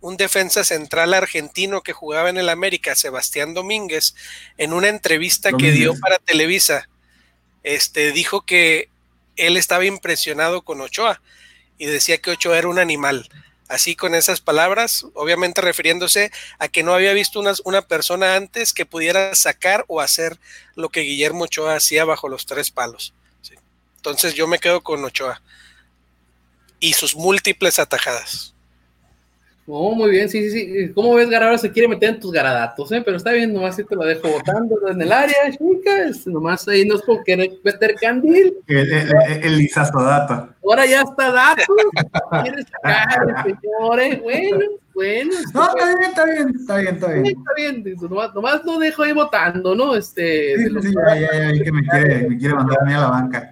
un defensa central argentino que jugaba en el América, Sebastián Domínguez, en una entrevista Domínguez. que dio para Televisa, este, dijo que él estaba impresionado con Ochoa y decía que Ochoa era un animal. Así con esas palabras, obviamente refiriéndose a que no había visto una, una persona antes que pudiera sacar o hacer lo que Guillermo Ochoa hacía bajo los tres palos. Entonces yo me quedo con Ochoa y sus múltiples atajadas. Oh, muy bien, sí, sí, sí. ¿Cómo ves, Garabra se quiere meter en tus garadatos, eh? Pero está bien, nomás si te lo dejo botando en el área, chicas. Nomás ahí no es por querer meter candil. El, el, el. Ahora ya está dato. ¿Quieres sacar, señores? Bueno, bueno. No, está bien, está bien, está bien, está bien. Está bien, nomás, nomás lo dejo ahí votando, ¿no? Este, sí, sí, ya, ya, ya, que me quiere, me quiere mandar a mí a la banca.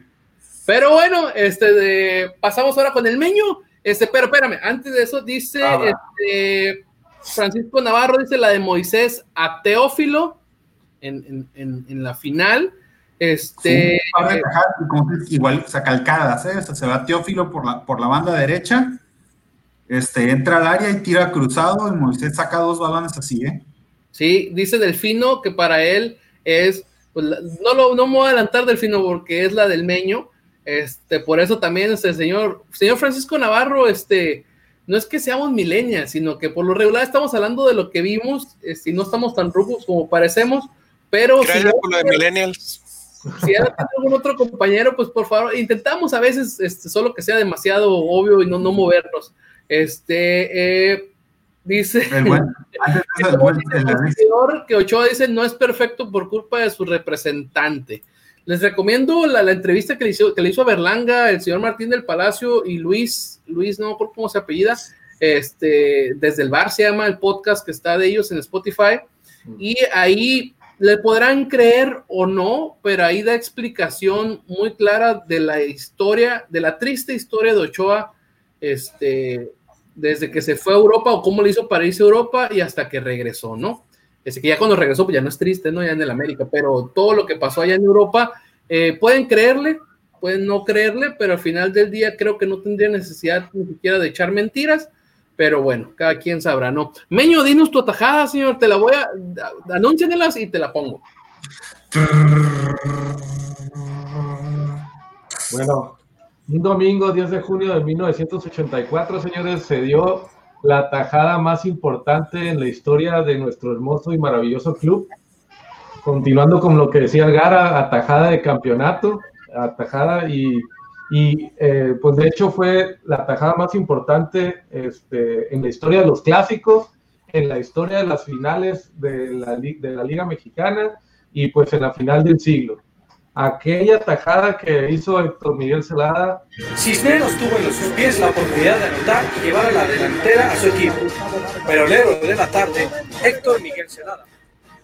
Pero bueno, este, de, pasamos ahora con el meño. Este, pero espérame, antes de eso dice ah, este, Francisco Navarro, dice la de Moisés a Teófilo en, en, en, en la final. Este, sí, igual, o sea, calcadas, ¿eh? o sea, se va Teófilo por la, por la banda derecha, este, entra al área y tira cruzado, y Moisés saca dos balones así, ¿eh? Sí, dice Delfino que para él es, pues, no, lo, no me voy a adelantar Delfino porque es la del Meño, este, por eso también este señor, señor Francisco Navarro, este, no es que seamos milenias, sino que por lo regular estamos hablando de lo que vimos, este, y no estamos tan rubos como parecemos, pero Gracias si, por lo de millennials. si hay algún otro compañero, pues por favor, intentamos a veces este, solo que sea demasiado obvio y no, no movernos. Este, eh, dice el buen, el buen, el el que Ochoa dice no es perfecto por culpa de su representante. Les recomiendo la, la entrevista que le, hizo, que le hizo a Berlanga, el señor Martín del Palacio y Luis, Luis, no me cómo se apellida, este, desde el bar se llama el podcast que está de ellos en Spotify. Y ahí le podrán creer o no, pero ahí da explicación muy clara de la historia, de la triste historia de Ochoa, este, desde que se fue a Europa o cómo le hizo para irse a Europa y hasta que regresó, ¿no? Es que ya cuando regresó, pues ya no es triste, ¿no? Ya en el América, pero todo lo que pasó allá en Europa, eh, pueden creerle, pueden no creerle, pero al final del día creo que no tendría necesidad ni siquiera de echar mentiras. Pero bueno, cada quien sabrá, ¿no? Meño, dinos tu atajada, señor. Te la voy a. Anúncianelas y te la pongo. Bueno, un domingo 10 de junio de 1984, señores, se dio la tajada más importante en la historia de nuestro hermoso y maravilloso club. Continuando con lo que decía Gara, atajada de campeonato, atajada y, y eh, pues de hecho fue la atajada más importante este, en la historia de los clásicos, en la historia de las finales de la Liga Mexicana y pues en la final del siglo aquella tajada que hizo Héctor Miguel Celada. Cisneros tuvo en sus pies la oportunidad de anotar y llevar a la delantera a su equipo, pero el héroe de la tarde, Héctor Miguel Celada,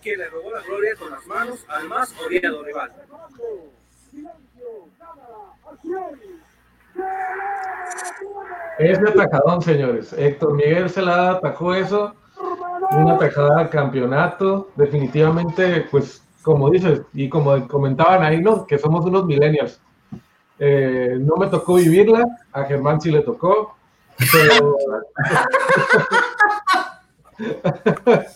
quien le robó la gloria con las manos al más odiado rival. Ese atajadón, señores. Héctor Miguel Celada atajó eso. Una tajada de campeonato. Definitivamente, pues como dices, y como comentaban ahí, ¿no? Que somos unos millennials. Eh, no me tocó vivirla, a Germán sí le tocó, pero...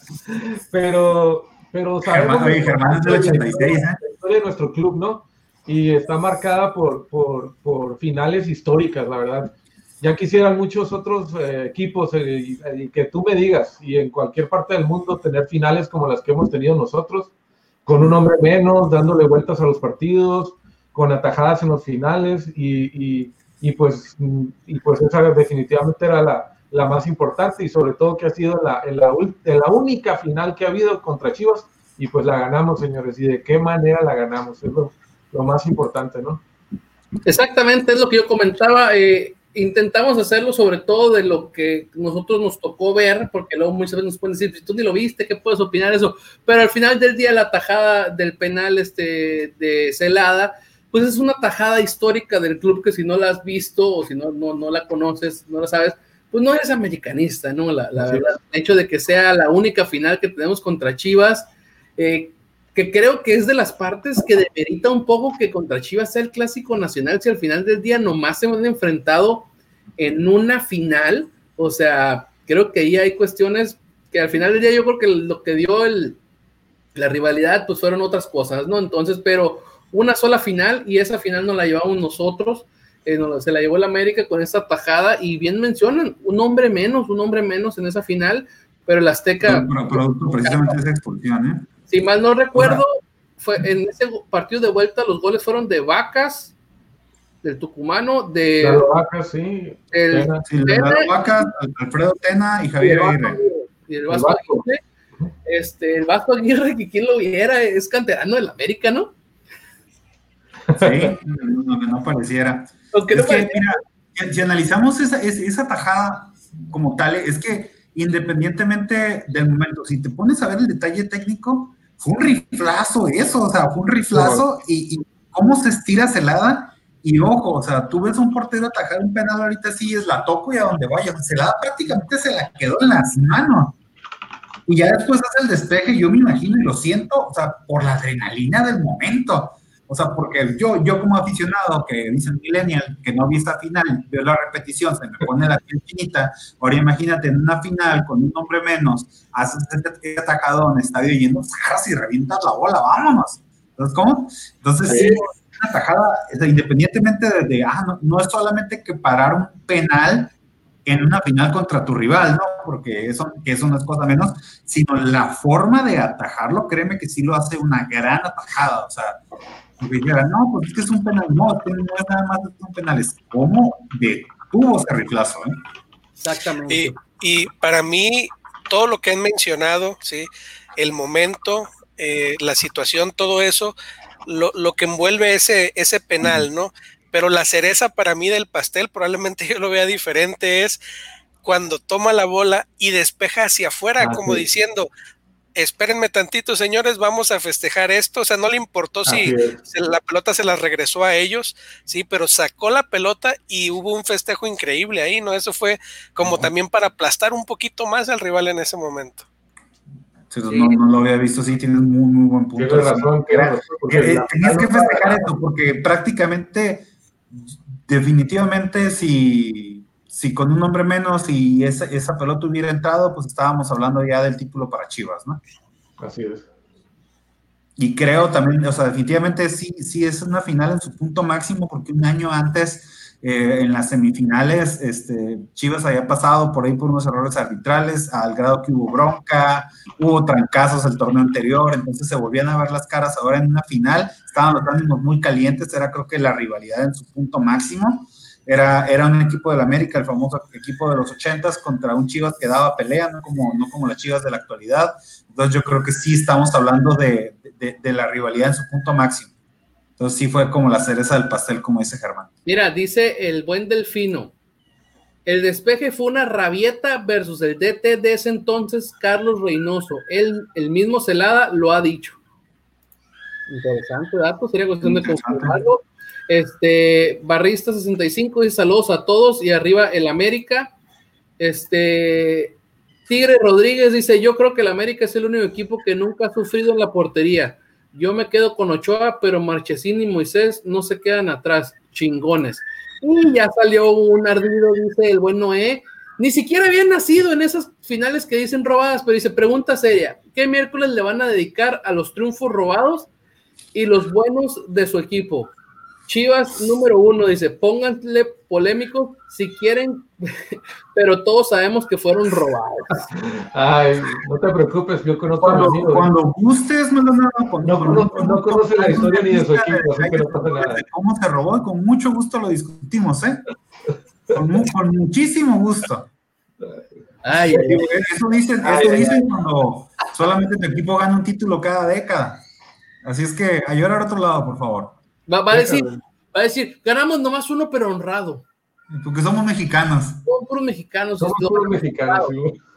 pero, pero sabemos Germán, oye, Germán es del 86, ¿eh? la historia de nuestro club, ¿no? Y está marcada por, por, por finales históricas, la verdad. Ya quisieran muchos otros eh, equipos eh, y, y que tú me digas, y en cualquier parte del mundo tener finales como las que hemos tenido nosotros con un hombre menos, dándole vueltas a los partidos, con atajadas en los finales y, y, pues, y pues esa definitivamente era la, la, más importante y sobre todo que ha sido la, la, la única final que ha habido contra Chivas y pues la ganamos, señores, y de qué manera la ganamos, es lo, lo más importante, ¿no? Exactamente, es lo que yo comentaba. Eh, intentamos hacerlo sobre todo de lo que nosotros nos tocó ver, porque luego muchas veces nos pueden decir, si tú ni lo viste, ¿qué puedes opinar de eso? Pero al final del día la tajada del penal este, de Celada, pues es una tajada histórica del club que si no la has visto o si no, no, no la conoces, no la sabes, pues no eres americanista, ¿no? La, la sí. verdad, el hecho de que sea la única final que tenemos contra Chivas, eh, que creo que es de las partes que demerita un poco que contra Chivas sea el clásico nacional, si al final del día nomás se han enfrentado en una final, o sea, creo que ahí hay cuestiones que al final del día yo creo que lo que dio la rivalidad pues fueron otras cosas, ¿no? Entonces, pero una sola final y esa final nos la llevamos nosotros, eh, se la llevó el América con esta tajada y bien mencionan, un hombre menos, un hombre menos en esa final, pero el Azteca... Pero, precisamente esa expulsión, ¿eh? Si mal no recuerdo, fue en ese partido de vuelta los goles fueron de Vacas, del Tucumano, de Claro, Vacas, sí. el, Tena. Sí, de Tena las vacas, Alfredo Tena y Javier Aguirre. y el Vasco Aguirre. Este, el Vasco Aguirre, que quien lo viera, es canterano del América, ¿no? Sí, no, no, no pareciera. Aunque no Es que, pareciera. mira, si analizamos esa, es- esa tajada como tal, es que independientemente del momento, si te pones a ver el detalle técnico, fue un riflazo eso, o sea, fue un riflazo y, y cómo se estira Celada. Y ojo, o sea, tú ves un portero atajar un penal ahorita sí es la toco y a donde vaya. Celada prácticamente se la quedó en las manos. Y ya después hace el despeje, yo me imagino y lo siento, o sea, por la adrenalina del momento. O sea, porque yo, yo como aficionado que dicen millennial, que no vi esta final, veo la repetición, se me pone la piel chinita. Ahora imagínate en una final con un hombre menos, haces este atacadón, estadio yendo, agarras y revientas la bola, vámonos. Entonces, ¿cómo? Entonces, sí, una tajada, o sea, independientemente de, de, ah, no, no es solamente que parar un penal en una final contra tu rival, ¿no? Porque eso, que eso no es cosa menos, sino la forma de atajarlo, créeme que sí lo hace una gran atajada, o sea, porque no, pues es que es un penal, no, no es nada más es un penal, es cómo detuvo ese riflazo, ¿eh? Exactamente. Y, y para mí, todo lo que han mencionado, ¿sí? el momento, eh, la situación, todo eso, lo, lo, que envuelve ese, ese penal, ¿no? Pero la cereza para mí del pastel, probablemente yo lo vea diferente, es cuando toma la bola y despeja hacia afuera, ah, como sí. diciendo, espérenme tantito, señores, vamos a festejar esto. O sea, no le importó si se, la pelota se la regresó a ellos, sí, pero sacó la pelota y hubo un festejo increíble ahí, ¿no? Eso fue como uh -huh. también para aplastar un poquito más al rival en ese momento. Sí, sí. No, no, lo había visto, sí, tienes muy, muy buen punto. Tienes razón, tienes razón porque, tenías que festejar esto, porque prácticamente definitivamente si, si con un hombre menos y esa, esa pelota hubiera entrado, pues estábamos hablando ya del título para Chivas, ¿no? Así es. Y creo también, o sea, definitivamente sí, sí es una final en su punto máximo, porque un año antes, eh, en las semifinales, este, Chivas había pasado por ahí por unos errores arbitrales, al grado que hubo bronca, hubo trancazos el torneo anterior, entonces se volvían a ver las caras ahora en una final, estaban los ánimos muy calientes, era creo que la rivalidad en su punto máximo. Era, era un equipo del América, el famoso equipo de los ochentas, contra un Chivas que daba pelea, no como, no como las Chivas de la actualidad. Entonces yo creo que sí estamos hablando de, de, de, la rivalidad en su punto máximo. Entonces sí fue como la cereza del pastel, como dice Germán. Mira, dice el buen Delfino. El despeje fue una rabieta versus el DT de ese entonces, Carlos Reynoso. Él, el mismo Celada lo ha dicho. Interesante dato, sería cuestión de confirmarlo. Este, Barrista 65 dice saludos a todos y arriba el América. Este, Tigre Rodríguez dice: Yo creo que el América es el único equipo que nunca ha sufrido en la portería. Yo me quedo con Ochoa, pero Marchesín y Moisés no se quedan atrás, chingones. Y ya salió un ardido, dice el buen Noé. Ni siquiera había nacido en esas finales que dicen robadas, pero dice: Pregunta seria: ¿qué miércoles le van a dedicar a los triunfos robados y los buenos de su equipo? Chivas número uno dice, pónganle polémicos si quieren, pero todos sabemos que fueron robados. Ay, no te preocupes, yo conozco cuando, a mi amigo. Cuando gustes, no, no, no, No, no, no conoce la historia ni de su equipo, así que no pasa nada. de cómo se robó y con mucho gusto lo discutimos, ¿eh? Con, mu- con muchísimo gusto. Ay, ay, ay. Eso dicen, eso dicen cuando solamente tu equipo gana un título cada década. Así es que a llorar a otro lado, por favor. Va, va a decir, va a decir, ganamos nomás uno, pero honrado. Porque somos mexicanos. Son puros mexicanos. Somos puros mexicanos.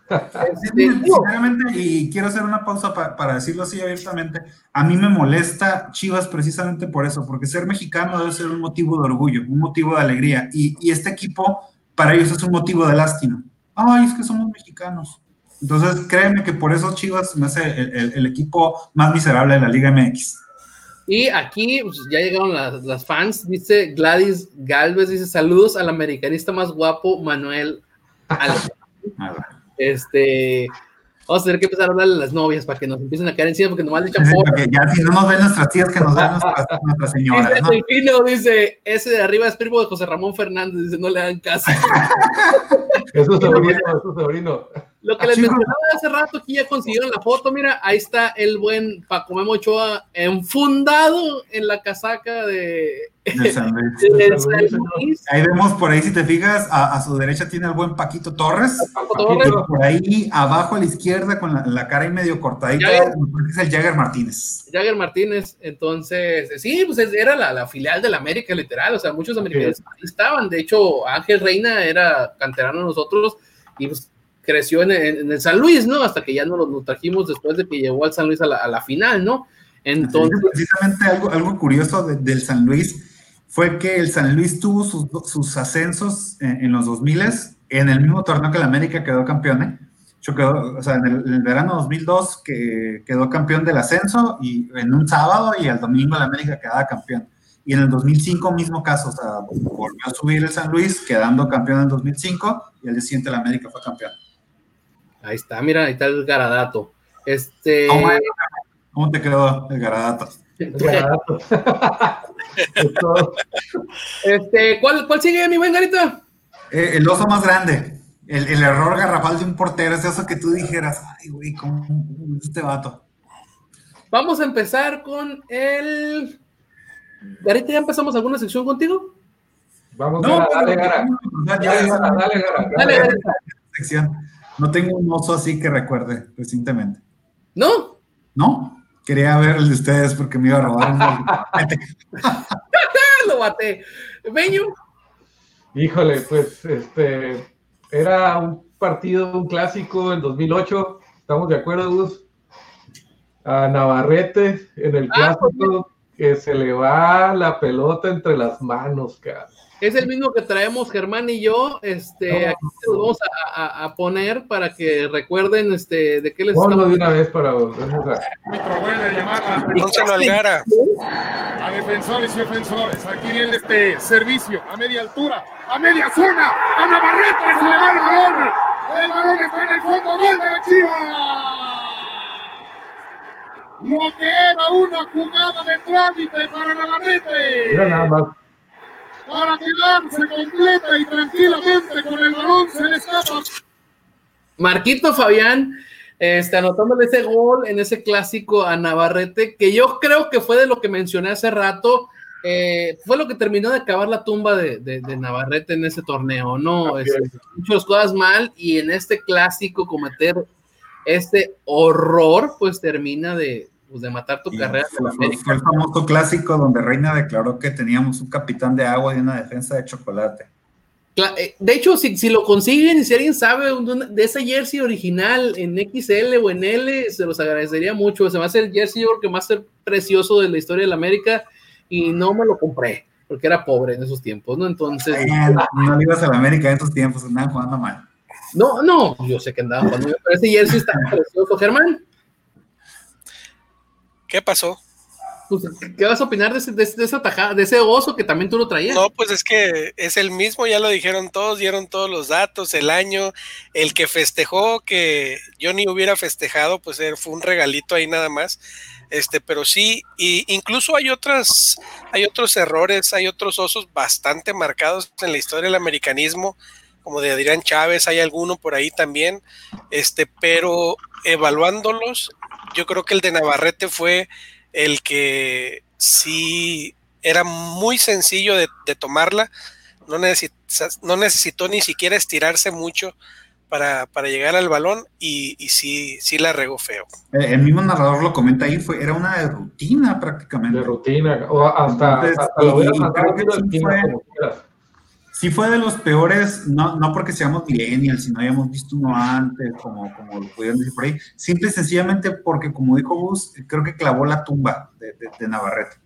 Este, sinceramente, y quiero hacer una pausa pa- para decirlo así abiertamente, a mí me molesta Chivas precisamente por eso, porque ser mexicano debe ser un motivo de orgullo, un motivo de alegría, y, y este equipo para ellos es un motivo de lástima. Ay, es que somos mexicanos. Entonces, créeme que por eso Chivas me hace el, el- el equipo más miserable de la Liga MX. Y aquí pues, ya llegaron las, las fans, dice Gladys Galvez, dice saludos al americanista más guapo, Manuel Alba. Este, vamos a tener que empezar a hablarle a las novias para que nos empiecen a caer encima porque nomás le echan porque ya si no nos ven nuestras tías, que nos ven nuestras, nuestras señoras, Dice ¿no? Delfino, dice, ese de arriba es primo de José Ramón Fernández, dice, no le hagan caso. Es su sobrino, es su sobrino. Lo que les mencionaba hace rato, aquí ya consiguieron la foto, mira, ahí está el buen Paco Memo Ochoa enfundado en la casaca de, De San Luis. de San Luis. Ahí vemos por ahí, si te fijas, a, a su derecha tiene el buen Paquito Torres. Paco Torres. Y por ahí abajo a la izquierda, con la, la cara ahí medio cortadita, es el Jagger Martínez. Jagger Martínez, entonces, sí, pues es- era la, la filial del América, literal, o sea, muchos americanos estaban, de hecho, Ángel Reina era canterano nosotros y pues creció en, en- en el San Luis, ¿no? Hasta que ya nos lo trajimos después de que llegó al San Luis a la, final, ¿no? Entonces, Precisamente algo, curioso de- del San Luis fue que el San Luis tuvo sus, sus ascensos en, en los 2000 en el mismo torneo que el América quedó campeón, ¿eh? Yo quedó, o sea, en el, en el verano 2002 que quedó campeón del ascenso y en un sábado y el domingo el América quedaba campeón. Y en el 2005 mismo caso, o sea, volvió a subir el San Luis quedando campeón en el 2005 y el día siguiente el América fue campeón. Ahí está, mira, ahí está el garadato. Este, ¿Cómo, cómo te quedó el Garadato? Es todo. este, ¿cuál, ¿cuál sigue, mi buen Garita? Eh, el oso más grande. El, el error garrafal de un portero es eso que tú dijeras, ay, güey, ¿cómo cómo es este vato? Vamos a empezar con el... Garita, ¿ya empezamos alguna sección contigo? Vamos, No, Gara, dale, Gara. Dale, Gara, dale, Gara. Dale, Dale. No tengo un oso así que recuerde recientemente. ¿No? ¿No? Quería ver el de ustedes porque me iba a robar un ¡Ah, lo bate! Beño, Híjole, pues este era un partido, un clásico en 2008. ¿Estamos de acuerdo, Gus? A Navarrete en el Ah, clásico que se le va la pelota entre las manos, cara. Es el mismo que traemos Germán y yo. Este, aquí los vamos a, a- a poner para que recuerden este, de qué les Ponlo estamos de una vez para Pónselo al Gara. a defensores y ofensores. Aquí viene este servicio a media altura, a media zona, a Navarrete, se le va el balón. El balón está en el fondo, gol de la Chivas. Lo que era una jugada de trámite para Navarrete. Mira nada más. Para quedarse completa y tranquilamente con el balón se le escapa. Marquito Fabián, este, anotándole ese gol en ese clásico a Navarrete, que yo creo que fue de lo que mencioné hace rato, eh, fue lo que terminó de acabar la tumba de, de- de Navarrete en ese torneo, ¿no? Este, es. muchas cosas mal y en este clásico cometer este horror, pues termina de, pues, de matar tu Y carrera. fue, el famoso clásico donde Reina declaró que teníamos un capitán de agua y una defensa de chocolate. Eh, De hecho, si, si lo consiguen y si alguien sabe de ese jersey original en XL o en L, se los agradecería mucho. Se va a hacer el jersey, yo creo que más ser precioso de la historia de la América y no me lo compré porque era pobre en esos tiempos, ¿no? Entonces, no le ibas a la América en esos tiempos, andaban jugando mal. no, no, yo sé que andaba jugando, bien, pero ese jersey está precioso. Germán, ¿Qué pasó? pues, ¿qué vas a opinar de ese, de, esa tajada, de ese oso que también tú lo traías? No, pues es que es el mismo, ya lo dijeron todos, dieron todos los datos, el año, el que festejó, que yo ni hubiera festejado, pues fue un regalito ahí nada más. Este, pero sí, y incluso hay otras, hay otros errores, hay otros osos bastante marcados en la historia del americanismo, como de Adrián Chávez, hay alguno por ahí también, este, pero evaluándolos, yo creo que el de Navarrete fue el que sí era muy sencillo de, de tomarla, no, necesitó ni siquiera estirarse mucho para, para llegar al balón y, y sí, sí la regó feo. Eh, El mismo narrador lo comenta ahí, fue, era una de rutina prácticamente. De rutina, o hasta, Entonces, hasta lo y- creo que sí fue- como quieras. Sí fue de los peores, no, no porque seamos millennials, si no habíamos visto uno antes, como, como pudieron decir por ahí, simple y sencillamente porque, como dijo Gus, creo que clavó la tumba de, de- de Navarrete.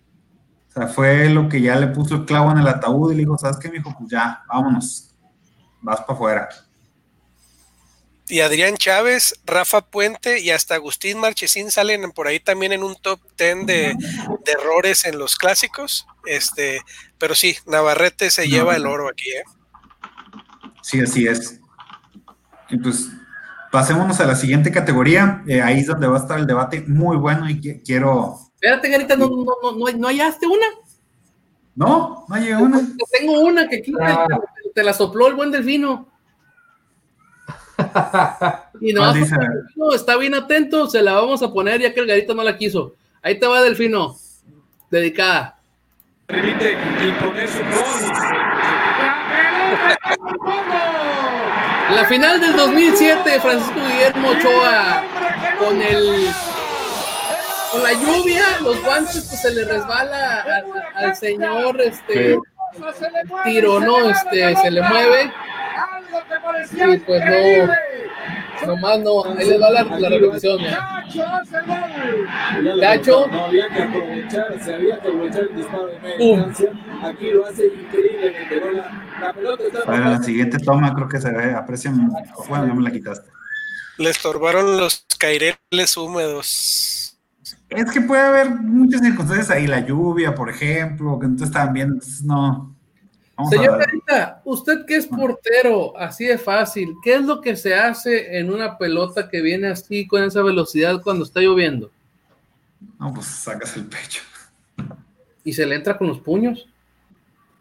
O sea, fue lo que ya le puso el clavo en el ataúd y le dijo, ¿sabes qué, mijo? Pues ya, vámonos, vas para afuera. Y Adrián Chávez, Rafa Puente y hasta Agustín Marchesín salen por ahí también en un top 10 de, de errores en los clásicos. Este, pero sí, Navarrete se lleva el oro aquí, ¿eh? Sí, así es. Y pues pasémonos a la siguiente categoría. Eh, ahí es donde va a estar el debate muy bueno y qui- quiero. Espérate, Garita, no, no, no, no, no hallaste una. No, no llega una. Tengo una que aquí te- Ah. te, te la sopló el buen delfino. Y no, está bien atento, se la vamos a poner ya que el garito no la quiso. Ahí te va Delfino, dedicada. Permite imponer su gol. La final del 2007, Francisco Guillermo Ochoa con el con la lluvia, los guantes pues se le resbala a- a- al señor este tiro, ¿no? Este se le mueve y pues no nomás no, ahí le va la, la repetición. Gacho. No había que aprovechar, se había que aprovechar el disparo de media distancia. Aquí lo hace increíblemente. pero La, la pelota está A ver, en la siguiente toma creo que se ve, aprecian. Bueno, ya me la quitaste. Le estorbaron los caireles húmedos. Es que puede haber muchas circunstancias ahí, la lluvia, por ejemplo, que no te estaban viendo, entonces no. Vamos Señor a ver. Garita, usted que es portero, así de fácil, ¿qué es lo que se hace en una pelota que viene así con esa velocidad cuando está lloviendo? No, pues sacas el pecho. Y se le entra con los puños.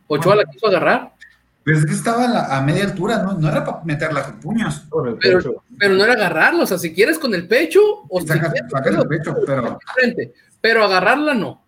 Ochoa la quiso agarrar, Pero es que estaba a, la- a media altura, ¿no? No era para meterla con puños. Con el Pero- pecho. pero no era agarrarlo, o sea, si quieres con el pecho o si Sacas, quieres sacas el pecho, pero frente, pero agarrarla no.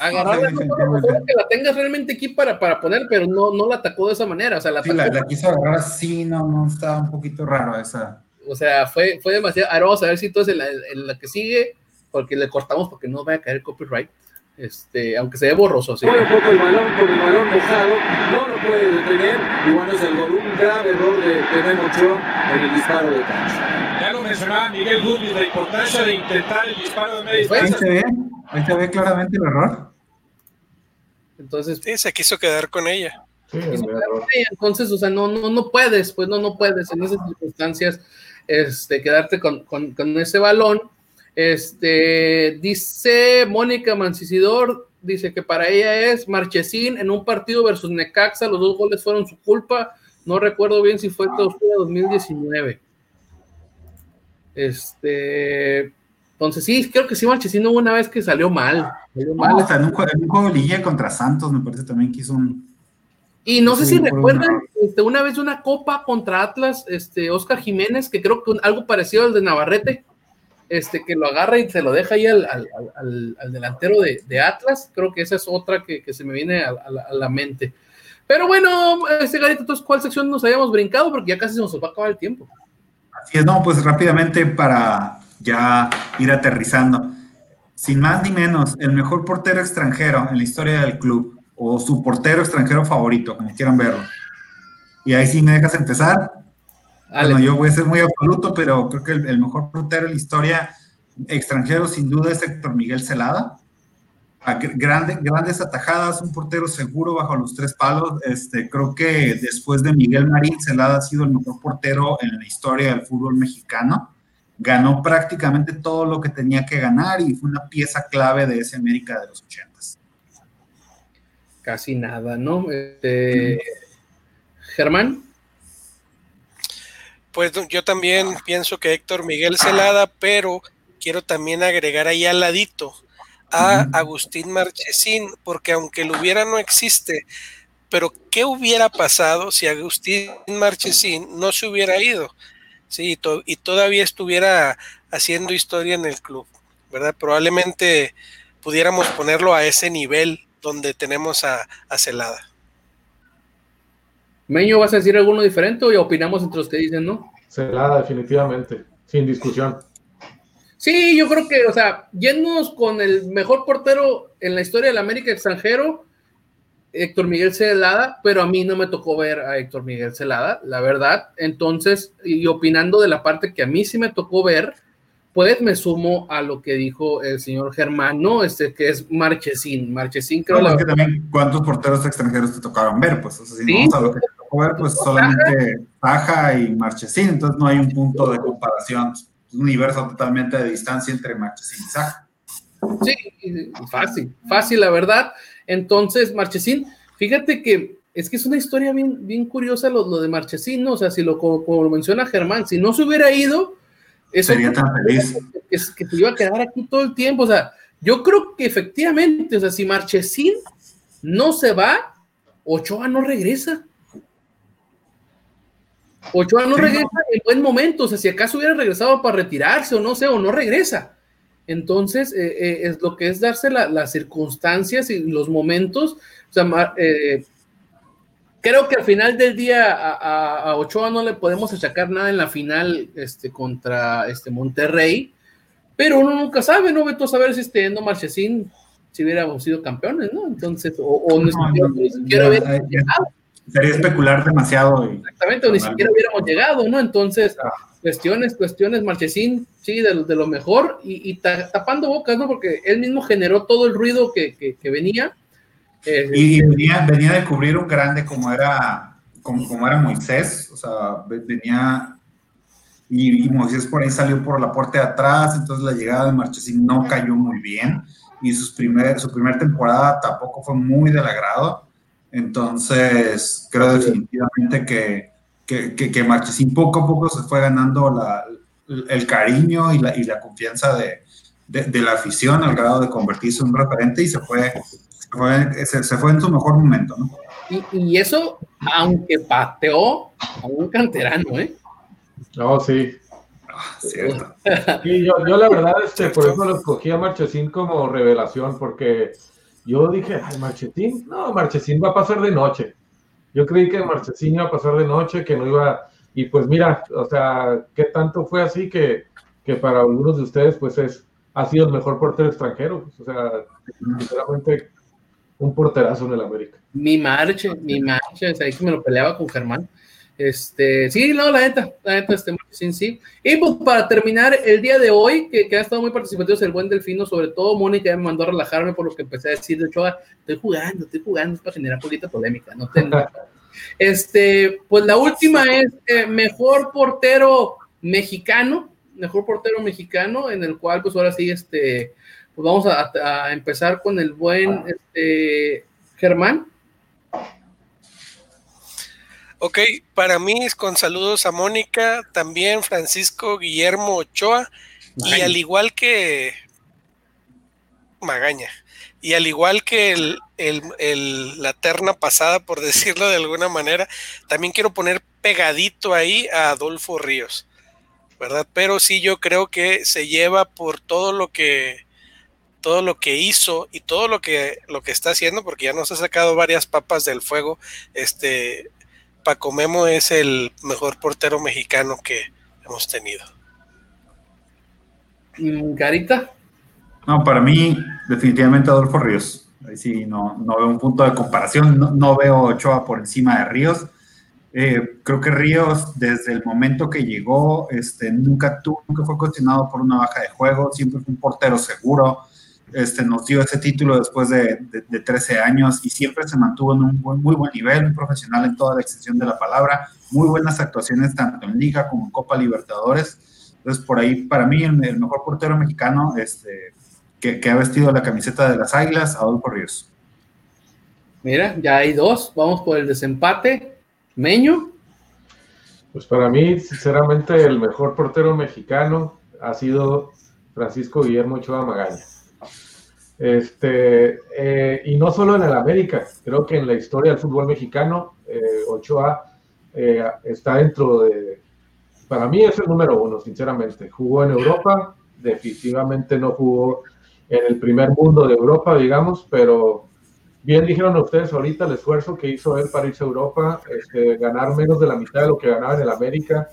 Sí, no, que la tengas realmente aquí para, para poner, pero no, no la atacó de esa manera, o sea, la sí, la, atacó la quiso agarrar así, no, no, estaba un poquito raro esa. O sea, fue, fue demasiado. Ahora vamos a ver si entonces en la, en la que sigue, porque le cortamos porque no va a caer copyright. Este, aunque se ve borroso así. Fue un poco el balón con el balón mojado, no lo puede detener. Y bueno, es el gol, un grave error de, de Ochoa en el disparo de cancha. Ya lo mencionaba Miguel Guzmán, la importancia de intentar el disparo de media Pues, Ahí distancia. se ve, ahí se ve claramente el error. Entonces, sí, se quiso quedar con ella. entonces, o sea, no, no, no puedes, pues no, no puedes en esas circunstancias este, quedarte con, con, con ese balón. Este, dice Mónica Mancisidor, dice que para ella es Marchesín en un partido versus Necaxa, los dos goles fueron su culpa, no recuerdo bien si fue 2019. Este, entonces sí, creo que sí Marchesín hubo una vez que salió mal. Salió mal. hasta en un, juego, de liguilla contra Santos, me parece también que hizo un... Y no sé si recuerdan este, una vez una copa contra Atlas, este, Oscar Jiménez, que creo que algo parecido al de Navarrete, este, que lo agarra y se lo deja ahí al, delantero de, Atlas. Creo que esa es otra que, se me viene a, la, mente. Pero bueno, este Garito, entonces, ¿cuál sección nos habíamos brincado? Porque ya casi se nos va a acabar el tiempo. Así es, no, pues rápidamente para ya ir aterrizando. Sin más ni menos, el mejor portero extranjero en la historia del club, o su portero extranjero favorito, como quieran verlo. Y ahí sí me dejas empezar. Bueno, yo voy a ser muy absoluto, pero creo que el, mejor portero en la historia extranjero sin duda es Héctor Miguel Celada. Grande, grandes atajadas, un portero seguro bajo los tres palos. Este, creo que después de Miguel Marín, Celada ha sido el mejor portero en la historia del fútbol mexicano. Ganó prácticamente todo lo que tenía que ganar y fue una pieza clave de ese América de los ochentas. Casi nada, ¿no? Este, Germán. Pues yo también pienso que Héctor Miguel Celada, pero quiero también agregar ahí al ladito a Agustín Marchesín, porque aunque lo hubiera no existe, pero ¿qué hubiera pasado si Agustín Marchesín no se hubiera ido? Sí, y todavía estuviera haciendo historia en el club, ¿verdad? Probablemente pudiéramos ponerlo a ese nivel donde tenemos a, a Celada. Meño, ¿vas a decir alguno diferente o ya opinamos entre los que dicen, no? Celada, definitivamente, sin discusión. Sí, yo creo que, o sea, yéndonos con el mejor portero en la historia del América extranjero, Héctor Miguel Celada, pero a mí no me tocó ver a Héctor Miguel Celada, la verdad. Entonces, y opinando de la parte que a mí sí me tocó ver, pues me sumo a lo que dijo el señor Germán, ¿no? Este que es Marchesín. Marchesín creo que también cuántos porteros extranjeros te tocaron ver, pues, o sea, si vamos a lo que te tocó ver, pues solamente Taja y Marchesín, entonces no hay un punto de comparación, un universo totalmente de distancia entre Marchesín y Saja. Sí, fácil, fácil, la verdad. Entonces, Marchesín, fíjate que es que es una historia bien, bien curiosa lo, lo de Marchesín, ¿no? O sea, si lo, como, lo menciona Germán, si no se hubiera ido, eso sería tan feliz. Es que te iba a quedar aquí todo el tiempo. O sea, yo creo que efectivamente, o sea, si Marchesín no se va, Ochoa no regresa. Ochoa no regresa en buen momento. O sea, si acaso hubiera regresado para retirarse o no sé, o no regresa. Entonces, eh, eh, es lo que es darse las circunstancias y los momentos. O sea, eh, creo que al final del día a, Ochoa no le podemos achacar nada en la final este, contra este Monterrey, pero uno nunca sabe, ¿no? Beto, saber si este Endo Marchesín, si hubiéramos sido campeones, ¿no? Entonces, o, ni siquiera hubiéramos llegado. Sería especular demasiado. Exactamente, o ni siquiera hubiéramos llegado, ¿no? Entonces, cuestiones, cuestiones, Marchesín, sí, de, de lo mejor, y, tapando bocas, ¿no? Porque él mismo generó todo el ruido que, que, venía. Eh, y venía, venía de cubrir un grande como era, como, como era Moisés, o sea, venía, y, Moisés por ahí salió por la puerta de atrás, entonces la llegada de Marchesín no cayó muy bien, y sus primer, su primera temporada tampoco fue muy del agrado, entonces creo definitivamente que que, que, Marchesín poco a poco se fue ganando la, el cariño y la, y la confianza de, de, la afición al grado de convertirse en un referente y se fue, se fue, en su mejor momento, ¿no? Y, y, eso, aunque pateó a un canterano, ¿eh? No, sí. Ah, cierto. Sí, yo, yo, la verdad, este, por eso lo escogí a Marchesín como revelación, porque yo dije, ay, Marchesín, no, Marchesín va a pasar de noche. Yo creí que Marchesín iba a pasar de noche, que no iba, y pues mira, o sea, qué tanto fue así que, que para algunos de ustedes, pues es, ha sido el mejor portero extranjero, pues, o sea, sinceramente, un porterazo en el América. Mi marcha, mi marcha, es ahí que me lo peleaba con Germán. Este, sí, no, la neta, la neta, este, sí, sí. Y pues para terminar el día de hoy, que, que ha estado muy participativo, es el buen Delfino, sobre todo Mónica ya me mandó a relajarme por lo que empecé a decir de Ochoa, estoy jugando, estoy jugando, es para generar poquita polémica, no te Este, pues la última es eh, mejor portero mexicano, mejor portero mexicano, en el cual pues ahora sí, este, pues vamos a, a empezar con el buen este, Germán. Ok, para mí es con saludos a Mónica, también Francisco Guillermo Ochoa, y al igual que Magaña, y al igual que el, el, el, la terna pasada, por decirlo de alguna manera, también quiero poner pegadito ahí a Adolfo Ríos, ¿verdad? Pero sí, yo creo que se lleva por todo lo que todo lo que hizo y todo lo que lo que está haciendo, porque ya nos ha sacado varias papas del fuego, este Paco Memo es el mejor portero mexicano que hemos tenido. Carita. No, para mí, definitivamente Adolfo Ríos. Ahí sí, no, no veo un punto de comparación. No, no veo Ochoa por encima de Ríos. Eh, creo que Ríos, desde el momento que llegó, este, nunca, tuvo, nunca fue cuestionado por una baja de juego. Siempre fue un portero seguro este, nos dio ese título después de, de, de, 13 años y siempre se mantuvo en un buen, muy buen nivel, un profesional en toda la extensión de la palabra, muy buenas actuaciones tanto en Liga como en Copa Libertadores. Entonces, por ahí, para mí, el, el mejor portero mexicano este, que, que, ha vestido la camiseta de las Águilas, Adolfo Ríos. Mira, ya hay dos, vamos por el desempate. Meño. Pues para mí, sinceramente, el mejor portero mexicano ha sido Francisco Guillermo Ochoa Magaña. Este, eh, y no solo en el América, creo que en la historia del fútbol mexicano, eh, Ochoa eh, está dentro de, para mí es el número uno, sinceramente. Jugó en Europa, definitivamente no jugó en el primer mundo de Europa, digamos, pero bien dijeron ustedes ahorita el esfuerzo que hizo él para irse a Europa, este, ganar menos de la mitad de lo que ganaba en el América.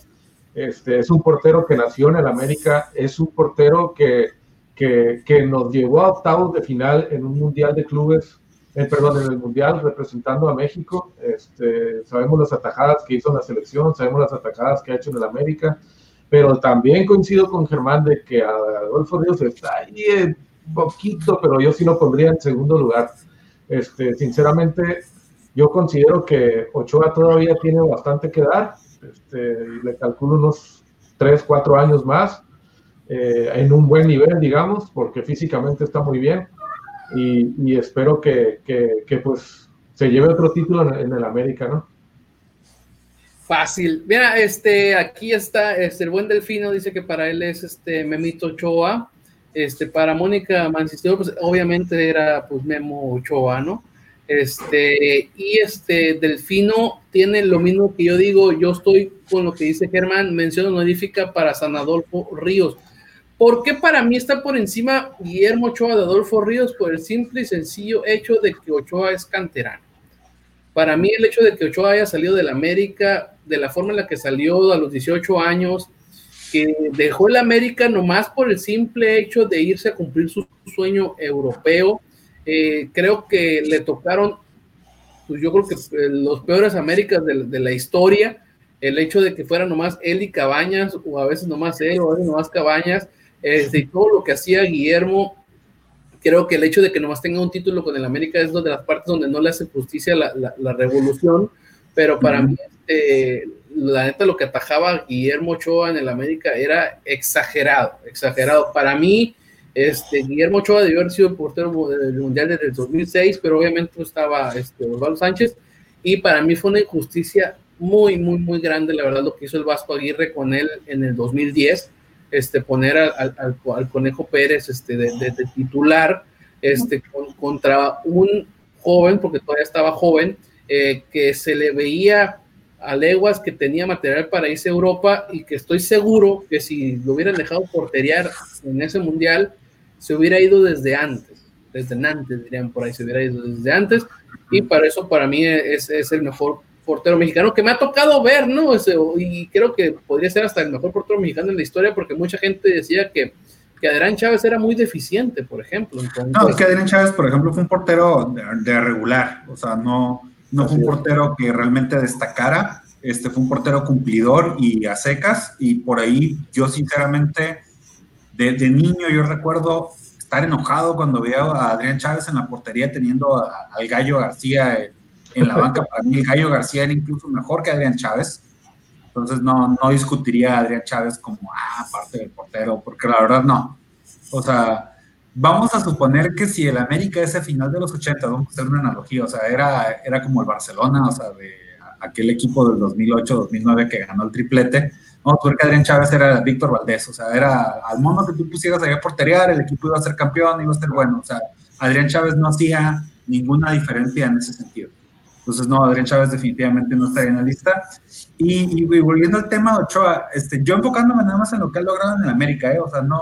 Este, es un portero que nació en el América, es un portero que que, que, nos llevó a octavos de final en un mundial de clubes, eh, perdón, en el mundial representando a México. Este, sabemos las atajadas que hizo en la selección, sabemos las atajadas que ha hecho en el América, pero también coincido con Germán de que Adolfo Ríos está ahí un poquito, pero yo sí lo pondría en segundo lugar. Este, sinceramente, yo considero que Ochoa todavía tiene bastante que dar, este, le calculo unos 3, 4 años más eh, en un buen nivel, digamos, porque físicamente está muy bien y, espero que, pues se lleve otro título en, el América, ¿no? Fácil. Mira, este, aquí está, este, el buen Delfino dice que para él es este Memito Ochoa, este, para Mónica Mancisto, pues obviamente era pues Memo Ochoa, ¿no? Este, y este Delfino tiene lo mismo que yo digo, yo estoy con lo que dice Germán, mención honorífica para San Adolfo Ríos. ¿Por qué para mí está por encima Guillermo Ochoa de Adolfo Ríos? Por el simple y sencillo hecho de que Ochoa es canterano. Para mí el hecho de que Ochoa haya salido de la América de la forma en la que salió a los 18 años, que dejó el América nomás por el simple hecho de irse a cumplir su sueño europeo, eh, creo que le tocaron, pues yo creo que eh, los peores Américas de, de la historia, el hecho de que fuera nomás él y Cabañas, o a veces nomás él, o a veces nomás Cabañas, este, todo lo que hacía Guillermo, creo que el hecho de que nomás tenga un título con el América es una de las partes donde no le hace justicia la, la, la revolución, pero para mí, este, la neta, lo que atajaba Guillermo Ochoa en el América era exagerado, exagerado. Para mí, este, Guillermo Ochoa debió haber sido portero del Mundial desde el 2006, pero obviamente estaba este, Osvaldo Sánchez, y para mí fue una injusticia muy, muy, muy grande, la verdad, lo que hizo el Vasco Aguirre con él en el 2010 este, poner al, al, al Conejo Pérez este, de, titular este, con, contra un joven, porque todavía estaba joven, eh, que se le veía a leguas que tenía material para irse a Europa y que estoy seguro que si lo hubieran dejado porteriar en ese mundial, se hubiera ido desde antes, desde antes, dirían por ahí, se hubiera ido desde antes, y para eso para mí es, es el mejor portero mexicano que me ha tocado ver, ¿no? y creo que podría ser hasta el mejor portero mexicano en la historia porque mucha gente decía que, que Adrián Chávez era muy deficiente, por ejemplo. Entonces, no, es que Adrián Chávez, por ejemplo, fue un portero de, de regular, o sea, no, no fue un portero que realmente destacara, este, fue un portero cumplidor y a secas, y por ahí yo sinceramente, de, de niño yo recuerdo estar enojado cuando veía a Adrián Chávez en la portería teniendo a- al Gallo García en, en la banca. Para mí el Gallo García era incluso mejor que Adrián Chávez. Entonces no, no discutiría Adrián Chávez como, ah, parte del portero, porque la verdad no. O sea, vamos a suponer que si el América ese final de los 80, vamos a hacer una analogía, o sea, era, era como el Barcelona, o sea, de aquel equipo del 2008-2009 que ganó el triplete, vamos a ver que Adrián Chávez era Víctor Valdés, o sea, era al modo que tú pusieras ahí a porterear, el equipo iba a ser campeón, iba a ser bueno, o sea, Adrián Chávez no hacía ninguna diferencia en ese sentido. Entonces, no, Adrián Chávez definitivamente no está en la lista. Y, volviendo al tema de Ochoa, este, yo enfocándome nada más en lo que ha logrado en el América, ¿eh? o sea, no,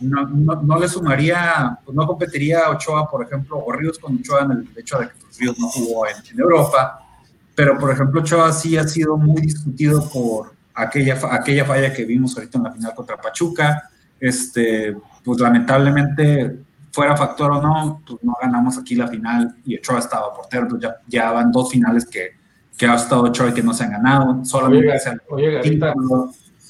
no, no, le sumaría, pues no competiría a Ochoa, por ejemplo, o Ríos con Ochoa en el hecho de que pues, Ríos no jugó en, en Europa, pero por ejemplo Ochoa sí ha sido muy discutido por aquella, aquella falla que vimos ahorita en la final contra Pachuca, este, pues lamentablemente fuera factor o no, pues no ganamos aquí la final y Ochoa estaba portero, entonces ya, ya van dos finales que, que ha estado Ochoa y que no se han ganado, solamente Oye, se han oye, Garita.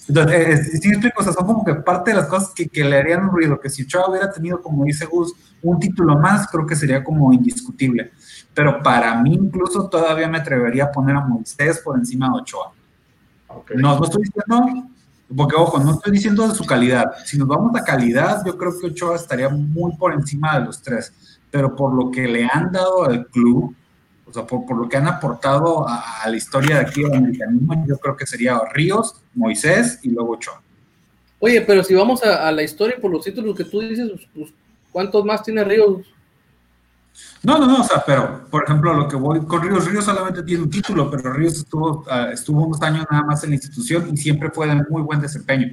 entonces, eh, eh, sí explico, o sea, son como que parte de las cosas que, que le harían un ruido, que si Ochoa hubiera tenido, como dice Gus, un título más, creo que sería como indiscutible. Pero para mí incluso todavía me atrevería a poner a Moisés por encima de Ochoa. No, no estoy diciendo, porque ojo, no estoy diciendo de su calidad. Si nos vamos a calidad, yo creo que Ochoa estaría muy por encima de los tres. Pero por lo que le han dado al club, o sea, por, por lo que han aportado a, la historia de aquí yo creo que sería Ríos, Moisés y luego Ochoa. Oye, pero si vamos a, la historia por los títulos que tú dices, pues, ¿cuántos más tiene Ríos? No, no, no, o sea, pero por ejemplo, lo que voy con Ríos, Ríos solamente tiene un título, pero Ríos estuvo, ah, estuvo unos años nada más en la institución y siempre fue de muy buen desempeño.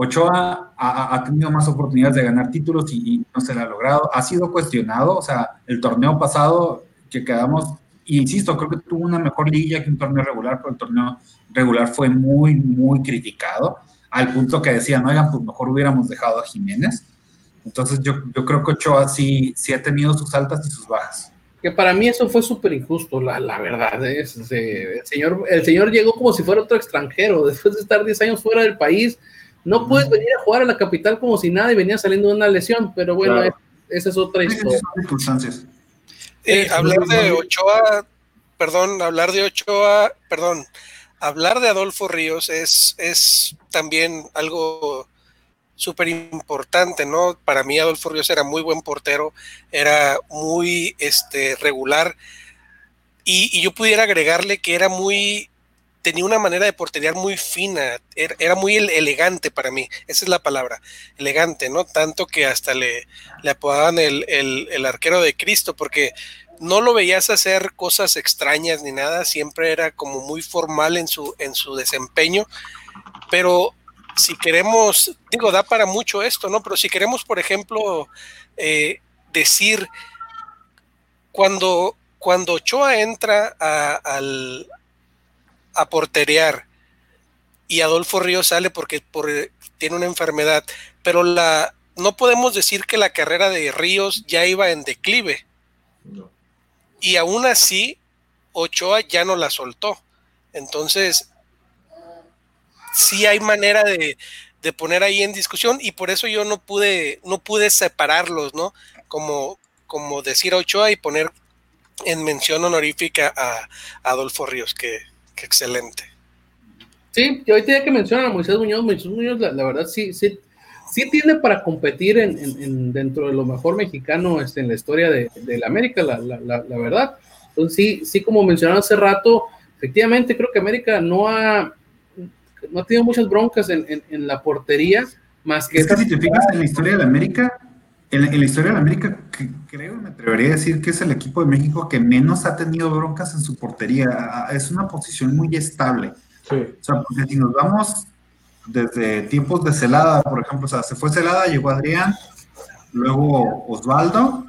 Ochoa ha, tenido más oportunidades de ganar títulos y, no se le ha logrado. Ha sido cuestionado, o sea, el torneo pasado que quedamos, insisto, creo que tuvo una mejor liga que un torneo regular, pero el torneo regular fue muy, muy criticado, al punto que decían, oigan, pues mejor hubiéramos dejado a Jiménez. Entonces yo, yo creo que Ochoa sí, sí ha tenido sus altas y sus bajas. Que para mí eso fue súper injusto, la, la verdad. Es, eh, el, señor, el señor llegó como si fuera otro extranjero, después de estar 10 años fuera del país. No puedes venir a jugar a la capital como si nada y venía saliendo de una lesión, pero bueno, Claro. es- esa es otra historia. circunstancias. Eh, hablar de Ochoa, perdón, hablar de Ochoa, perdón, hablar de Adolfo Ríos es, es también algo súper importante, ¿no? Para mí Adolfo Ríos era muy buen portero, era muy este, regular y, yo pudiera agregarle que era muy, tenía una manera de porterear muy fina, era, era muy ele- elegante para mí, esa es la palabra, elegante, ¿no? Tanto que hasta le, le apodaban el, el- el arquero de Cristo, porque no lo veías hacer cosas extrañas ni nada, siempre era como muy formal en su, en su desempeño, pero si queremos, digo, da para mucho esto, ¿no? Pero si queremos, por ejemplo, eh, decir, cuando, cuando Ochoa entra a, al, a porterear y Adolfo Ríos sale porque por, tiene una enfermedad, pero la, no podemos decir que la carrera de Ríos ya iba en declive. Y aún así, Ochoa ya no la soltó. Entonces, sí hay manera de, de poner ahí en discusión y por eso yo no pude, no pude separarlos, ¿no? Como, como decir Ochoa y poner en mención honorífica a, a Adolfo Ríos, que, que excelente. Sí, y ahorita ya que mencionan a Moisés Muñoz, Moisés Muñoz, la, verdad sí, sí, sí tiene para competir en, en- en- dentro de lo mejor mexicano este, en la historia de, de la América, la, la- la- verdad. Entonces sí, sí, como mencionaron hace rato, efectivamente creo que América no ha, no ha tenido muchas broncas en, en- en la portería, más que... Es que si te fijas en la historia de la América, en la, en la historia de la América, que- creo, me atrevería a decir que es el equipo de México que menos ha tenido broncas en su portería. Es una posición muy estable. O sea, porque si nos vamos desde tiempos de Celada, por ejemplo, o sea, se fue Celada, llegó Adrián, luego Osvaldo,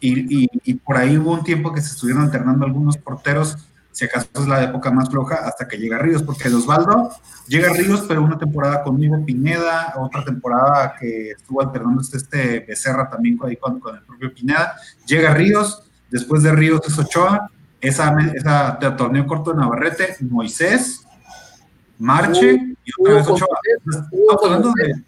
y, y- y por ahí hubo un tiempo que se estuvieron alternando algunos porteros, si acaso es la época más floja, hasta que llega Ríos, porque de Osvaldo llega Ríos, pero una temporada con Hugo Pineda, otra temporada que estuvo alternando este, Becerra también con, ahí con, el propio Pineda, llega Ríos, después de Ríos es Ochoa, esa, esa torneo corto de Navarrete, Moisés, Marche y otra vez Ochoa. Estamos hablando de.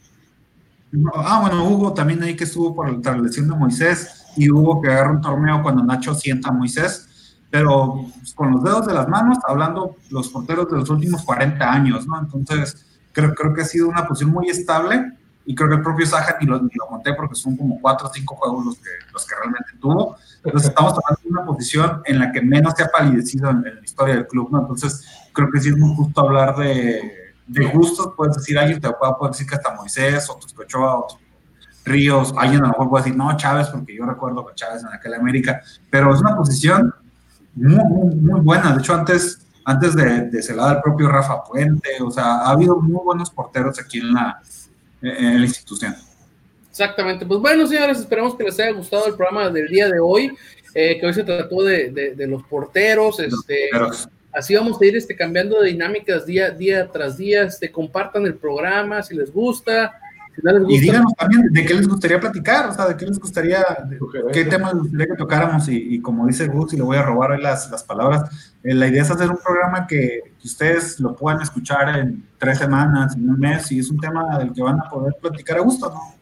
Ah, bueno, Hugo también ahí que estuvo por la lesión de Moisés y Hugo que agarra un torneo cuando Nacho sienta a Moisés pero con los dedos de las manos, hablando los porteros de los últimos 40 años, ¿no? Entonces, creo, creo que ha sido una posición muy estable y creo que el propio Saja ni lo, ni lo conté porque son como cuatro o cinco juegos los que, los que realmente tuvo. Entonces, estamos hablando de una posición en la que menos se ha palidecido en, en la historia del club, ¿no? Entonces, creo que sí es muy justo hablar de, de gustos. Puedes decir, alguien te puede decir que hasta Moisés, otros que Ochoa, otros Ríos, alguien a lo mejor puede decir, no, Chávez, porque yo recuerdo que Chávez en aquella América, pero es una posición muy, muy, muy buena. De hecho, antes, antes de, de celar el propio Rafa Puente, o sea, ha habido muy buenos porteros aquí en la, en la institución. Exactamente. Pues bueno, señores, esperamos que les haya gustado el programa del día de hoy, eh, que hoy se trató de, de, de los porteros. Este, porteros. Así vamos a ir este, cambiando de dinámicas día, día tras día. Este, compartan el programa si les gusta. Si no les gusta Y díganos también de qué les gustaría platicar, o sea, de qué les gustaría, de qué temas les gustaría que tocáramos. Y, y como dice Gus, y le voy a robar hoy las, las palabras, eh, la idea es hacer un programa que, que ustedes lo puedan escuchar en tres semanas, en un mes, y es un tema del que van a poder platicar a gusto, ¿no?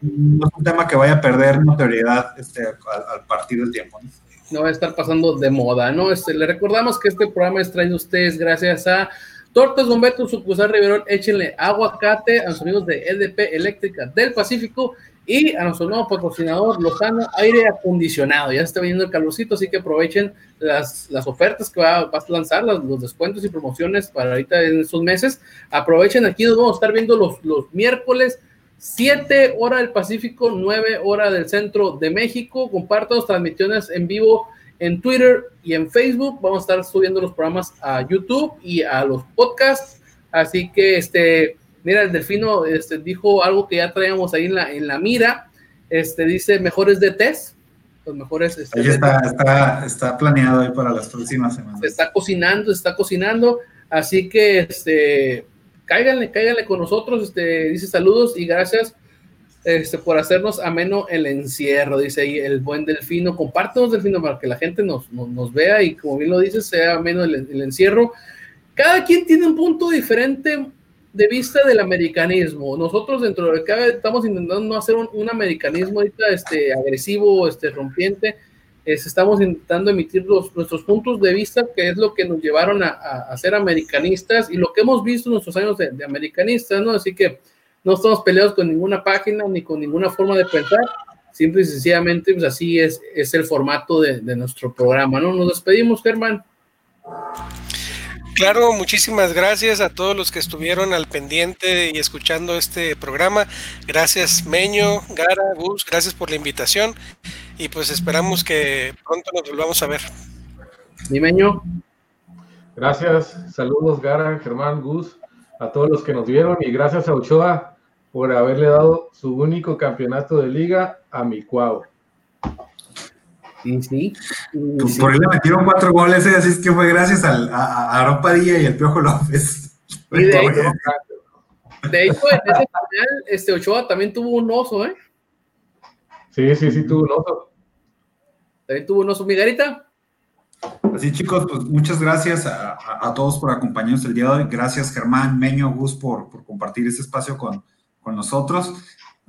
No es un tema que vaya a perder notoriedad este, al, al partir del tiempo. ¿no? no va a estar pasando de moda, ¿no? Este, le recordamos que este programa es traído a ustedes gracias a Tortas Bombeto, Sucursal Riverón, échenle aguacate a los amigos de EDP Eléctrica del Pacífico y a nuestro nuevo patrocinador Lozano Aire Acondicionado. Ya se está viniendo el calorcito, así que aprovechen las, las ofertas que va, va a lanzar, los descuentos y promociones para ahorita en estos meses. Aprovechen, aquí nos vamos a estar viendo los, los miércoles 7 hora del Pacífico, 9 hora del centro de México. Compartan las transmisiones en vivo en Twitter y en Facebook. Vamos a estar subiendo los programas a YouTube y a los podcasts. Así que, este, mira, el Delfino este, dijo algo que ya traíamos ahí en la, en la mira. Este, dice mejores de test. Los mejores. Este, Ahí está, está, está planeado ahí para las próximas semanas. se está cocinando, se está cocinando. Así que, este, cáiganle, cáiganle con nosotros. Este, dice saludos y gracias este, por hacernos ameno el encierro, dice ahí el buen Delfino. Compártenos, Delfino, para que la gente nos, nos, nos vea y, como bien lo dices, sea ameno el, el, encierro. Cada quien tiene un punto diferente de vista del americanismo. Nosotros, dentro de cada estamos intentando no hacer un, un americanismo ahorita este, agresivo, este, rompiente. Es, estamos intentando emitir los, nuestros puntos de vista, que es lo que nos llevaron a, a, a ser americanistas y lo que hemos visto en nuestros años de, de americanistas, ¿no? Así que no estamos peleados con ninguna página ni con ninguna forma de pensar, simple y sencillamente, pues así es, es el formato de, de nuestro programa, ¿no? Nos despedimos, Germán. Claro, muchísimas gracias a todos los que estuvieron al pendiente y escuchando este programa. Gracias Meño, Gara, Gus, gracias por la invitación y pues esperamos que pronto nos volvamos a ver. Mi Meño. Gracias, saludos Gara, Germán, Gus, a todos los que nos vieron y gracias a Ochoa por haberle dado su único campeonato de liga a mi Cuau. Sí, sí. Por ahí le metieron cuatro goles, ¿eh? así es que fue gracias al, a, a Aaron Padilla y el Piojo López. Y de, hecho, de hecho, en ese final, este Ochoa también tuvo un oso, ¿eh? Sí, sí, sí, tuvo un oso. También tuvo un oso. Miguelita. Así chicos, pues muchas gracias a, a, a, todos por acompañarnos el día de hoy. Gracias Germán, Meño, Gus por, por compartir este espacio con, con nosotros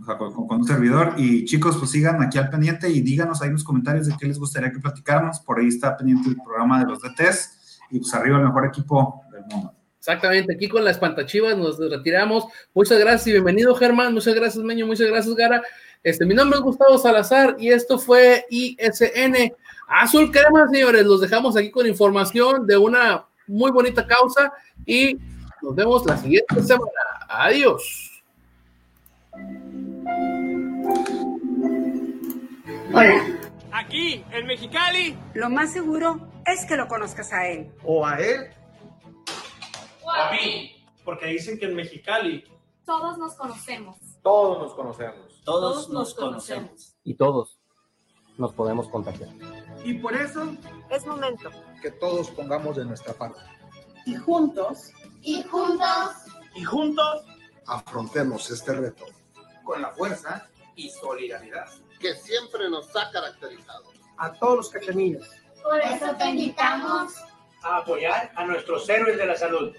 o sea, con, con, un servidor. Y chicos, pues sigan aquí al pendiente y díganos ahí en los comentarios de qué les gustaría que platicáramos. Por ahí está pendiente el programa de los DTs y pues arriba el mejor equipo del mundo. Exactamente, aquí con la espantachivas nos retiramos. Muchas gracias y bienvenido Germán, muchas gracias Meño, muchas gracias Gara. Este, mi nombre es Gustavo Salazar y esto fue ISN Azul Crema, señores. Los dejamos aquí con información de una muy bonita causa y nos vemos la siguiente semana. Adiós. Hola. Aquí, en Mexicali. Lo más seguro es que lo conozcas a él. O a él. O a mí. Porque dicen que en Mexicali. Todos nos conocemos. Todos nos conocemos. Todos, todos nos conocemos. conocemos. Y todos nos podemos contagiar. Y por eso es momento que todos pongamos de nuestra parte. Y juntos. Y juntos. Y juntos. Afrontemos este reto. Con la fuerza y solidaridad que siempre nos ha caracterizado. A todos los cachanillos. Por eso te invitamos a apoyar a nuestros héroes de la salud.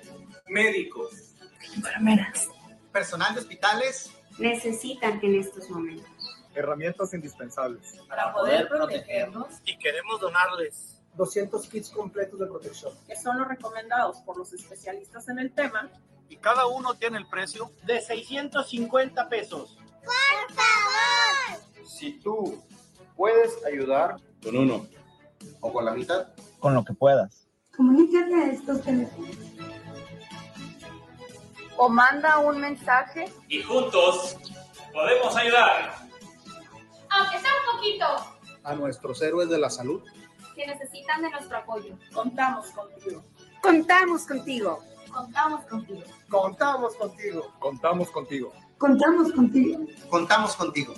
Médicos, Enfermeras. Personal de hospitales. Necesitan en estos momentos. Herramientas indispensables. Para poder protegernos, Y queremos donarles 200 kits completos de protección. que son los recomendados por los especialistas en el tema, y cada uno tiene el precio de 650 pesos. Si tú puedes ayudar con uno o con la mitad, Con lo que puedas. Comunícate a estos teléfonos. o manda un mensaje y juntos podemos ayudar. Aunque sea un poquito, A nuestros héroes de la salud. que necesitan de nuestro apoyo. contamos contigo. Contamos contigo. Contamos contigo. Contamos contigo. Contamos contigo. Contamos contigo. Contamos contigo.